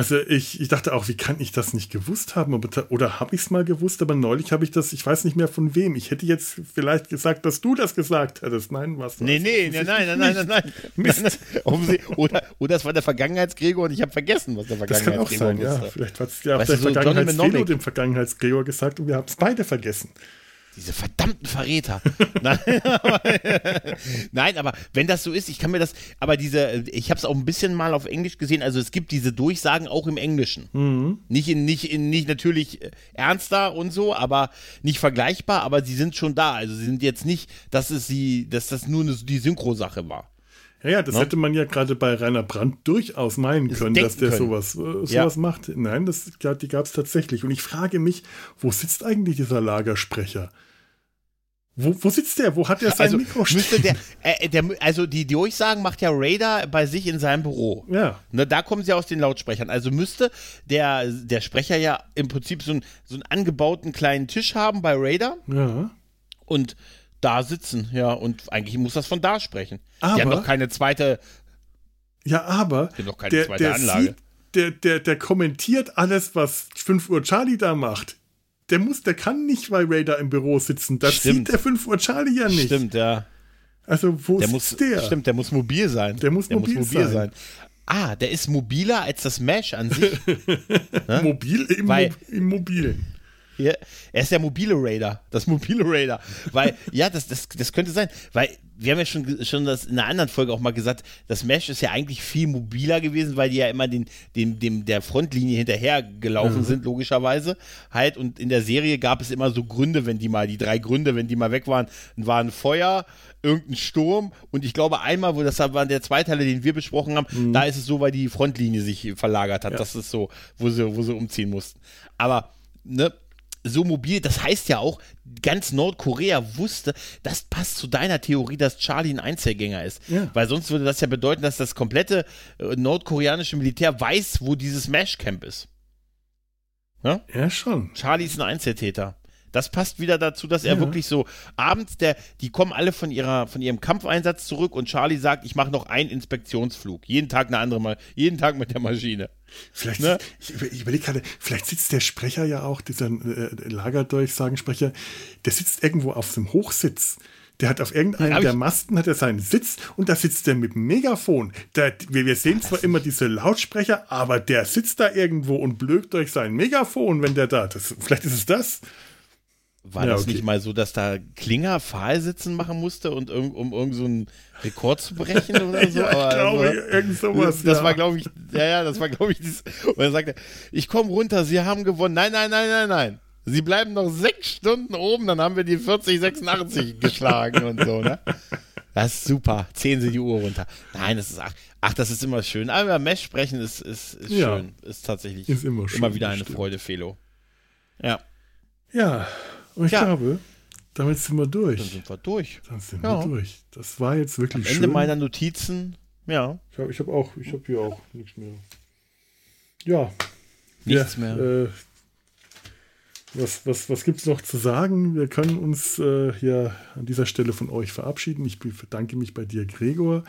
Also ich, ich dachte auch, wie kann ich das nicht gewusst haben? Oder habe ich es mal gewusst, aber neulich habe ich das, ich weiß nicht mehr von wem. Ich hätte jetzt vielleicht gesagt, dass du das gesagt hättest. Nein, was? Nee, nee, nein, nein, nein, nein, nein, nein. Mist. Oder, oder es war der Vergangenheitsgregor und ich habe vergessen, was der Vergangenheitsgregor ist. Das kann auch sein, ja. Vielleicht hat es ja auch der so Vergangenheitsgregor dem Vergangenheitsgregor gesagt und wir haben es beide vergessen. Diese verdammten Verräter. Nein, Nein, aber wenn das so ist, ich kann mir das, aber diese, ich habe es auch ein bisschen mal auf Englisch gesehen, also es gibt diese Durchsagen auch im Englischen. Mhm. Nicht in, nicht in, nicht natürlich äh, ernster und so, aber nicht vergleichbar, aber sie sind schon da. Also sie sind jetzt nicht, dass es sie, dass das nur eine, die Synchro-Sache war. Ja, ja, das no? hätte man ja gerade bei Rainer Brandt durchaus meinen können, dass der können. sowas, äh, sowas ja. macht. Nein, das, die gab es tatsächlich. Und ich frage mich, wo sitzt eigentlich dieser Lagersprecher? Wo, wo sitzt der? Wo hat er sein also, Mikro stehen? Der, äh, der, also die Durchsagen macht ja Raider bei sich in seinem Büro. Ja. Ne, da kommen sie aus den Lautsprechern. Also müsste der, der Sprecher ja im Prinzip so, ein, so einen angebauten kleinen Tisch haben bei Raider. Ja. Und da sitzen, ja. Und eigentlich muss das von da sprechen. Aber, die haben doch keine zweite. Ja, aber. Die haben doch keine der, zweite der Anlage. Sieht, der, der, der kommentiert alles, was 5 Uhr Charlie da macht der muss, der kann nicht bei Raider im Büro sitzen. Das stimmt. sieht der 5 Uhr Charlie ja nicht. Stimmt, ja. Also, wo der ist muss, der? Stimmt, der muss mobil sein. Der muss, der mobil, muss mobil sein. sein. Ah, der ist mobiler als das Mesh an sich. ne? Mobil im, Weil, im Mobilen. Ja, er ist der mobile Raider, das mobile Raider. Weil, ja, das, das, das könnte sein. Weil wir haben ja schon, schon das in einer anderen Folge auch mal gesagt, das Mesh ist ja eigentlich viel mobiler gewesen, weil die ja immer den, den, dem, der Frontlinie hinterher gelaufen mhm. sind, logischerweise. Halt, und in der Serie gab es immer so Gründe, wenn die mal, die drei Gründe, wenn die mal weg waren, waren Feuer, irgendein Sturm und ich glaube einmal, wo das war der Zweiteile, den wir besprochen haben, mhm. da ist es so, weil die Frontlinie sich verlagert hat. Ja. Das ist so, wo sie, wo sie umziehen mussten. Aber, ne, so mobil, das heißt ja auch, ganz Nordkorea wusste, das passt zu deiner Theorie, dass Charlie ein Einzelgänger ist. Ja. Weil sonst würde das ja bedeuten, dass das komplette äh, nordkoreanische Militär weiß, wo dieses Mesh-Camp ist. Ja? ja, schon. Charlie ist ein Einzeltäter. Das passt wieder dazu, dass er ja. wirklich so abends, der, die kommen alle von ihrer, von ihrem Kampfeinsatz zurück und Charlie sagt, ich mache noch einen Inspektionsflug. Jeden Tag eine andere Mal, jeden Tag mit der Maschine. Vielleicht, ne? ich, ich überlege gerade, vielleicht sitzt der Sprecher ja auch, dieser äh, Lagerdurchsagensprecher, der sitzt irgendwo auf dem Hochsitz. Der hat auf irgendeinem der Masten hat er seinen Sitz und da sitzt er mit dem Megafon. Der, wir, wir sehen zwar immer diese Lautsprecher, aber der sitzt da irgendwo und blökt durch sein Megafon, wenn der da. Das, vielleicht ist es das. War ja, das okay. nicht mal so, dass da Klinger Pfahlsitzen machen musste und um, um irgend so einen Rekord zu brechen oder so? ja, Aber, glaube, also, irgend sowas. Das ja. war, glaube ich, ja, ja, das war, glaube ich, dieses, und er sagte, ich komme runter, Sie haben gewonnen. Nein, nein, nein, nein, nein. Sie bleiben noch sechs Stunden oben, dann haben wir die 40, 86 geschlagen und so, ne? Das ist super. Zählen Sie die Uhr runter. Nein, das ist, ach, ach das ist immer schön. Aber Mesh sprechen ist, ist, ist ja. schön. Ist tatsächlich ist immer, schön, immer wieder eine Freude, Felo. Ja. Ja, und ich ja. glaube, damit sind wir durch. Dann sind wir durch. Dann sind ja. wir durch. Das war jetzt wirklich Am Ende schön. meiner Notizen, ja. Ich habe ich hab auch, ich habe hier auch nichts mehr. Ja. Nichts ja, mehr. Äh, was, was, was gibt es noch zu sagen? Wir können uns äh, hier an dieser Stelle von euch verabschieden. Ich bedanke mich bei dir, Gregor.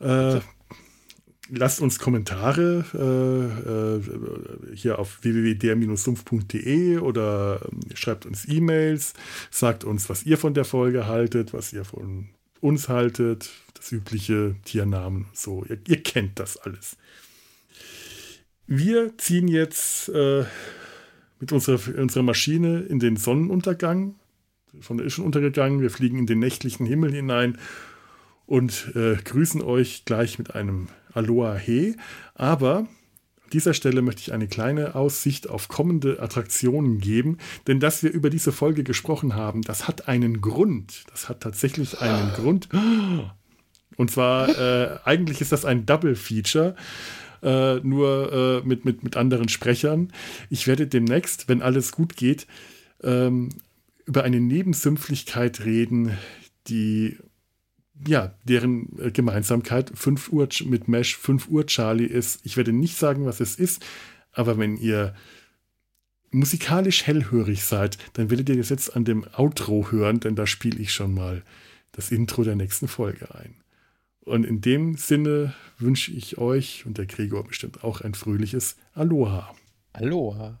Äh, lasst uns Kommentare äh, äh, hier auf www.der-sumpf.de oder äh, schreibt uns E-Mails, sagt uns, was ihr von der Folge haltet, was ihr von uns haltet, das übliche Tiernamen, so, ihr, ihr kennt das alles. Wir ziehen jetzt äh, mit unserer, unserer Maschine in den Sonnenuntergang. Sonne ist schon untergegangen, wir fliegen in den nächtlichen Himmel hinein und äh, grüßen euch gleich mit einem Aloha He. Aber an dieser Stelle möchte ich eine kleine Aussicht auf kommende Attraktionen geben, denn dass wir über diese Folge gesprochen haben, das hat einen Grund. Das hat tatsächlich einen Grund. Und zwar, äh, eigentlich ist das ein Double Feature. äh, nur äh, mit, mit, mit anderen Sprechern. Ich werde demnächst, wenn alles gut geht, ähm, über eine Nebensümpflichkeit reden, die ja, deren äh, Gemeinsamkeit 5 Uhr mit Mesh 5 Uhr Charlie ist. Ich werde nicht sagen, was es ist, aber wenn ihr musikalisch hellhörig seid, dann werdet ihr das jetzt an dem Outro hören, denn da spiele ich schon mal das Intro der nächsten Folge ein. Und in dem Sinne wünsche ich euch und der Gregor bestimmt auch ein fröhliches Aloha. Aloha.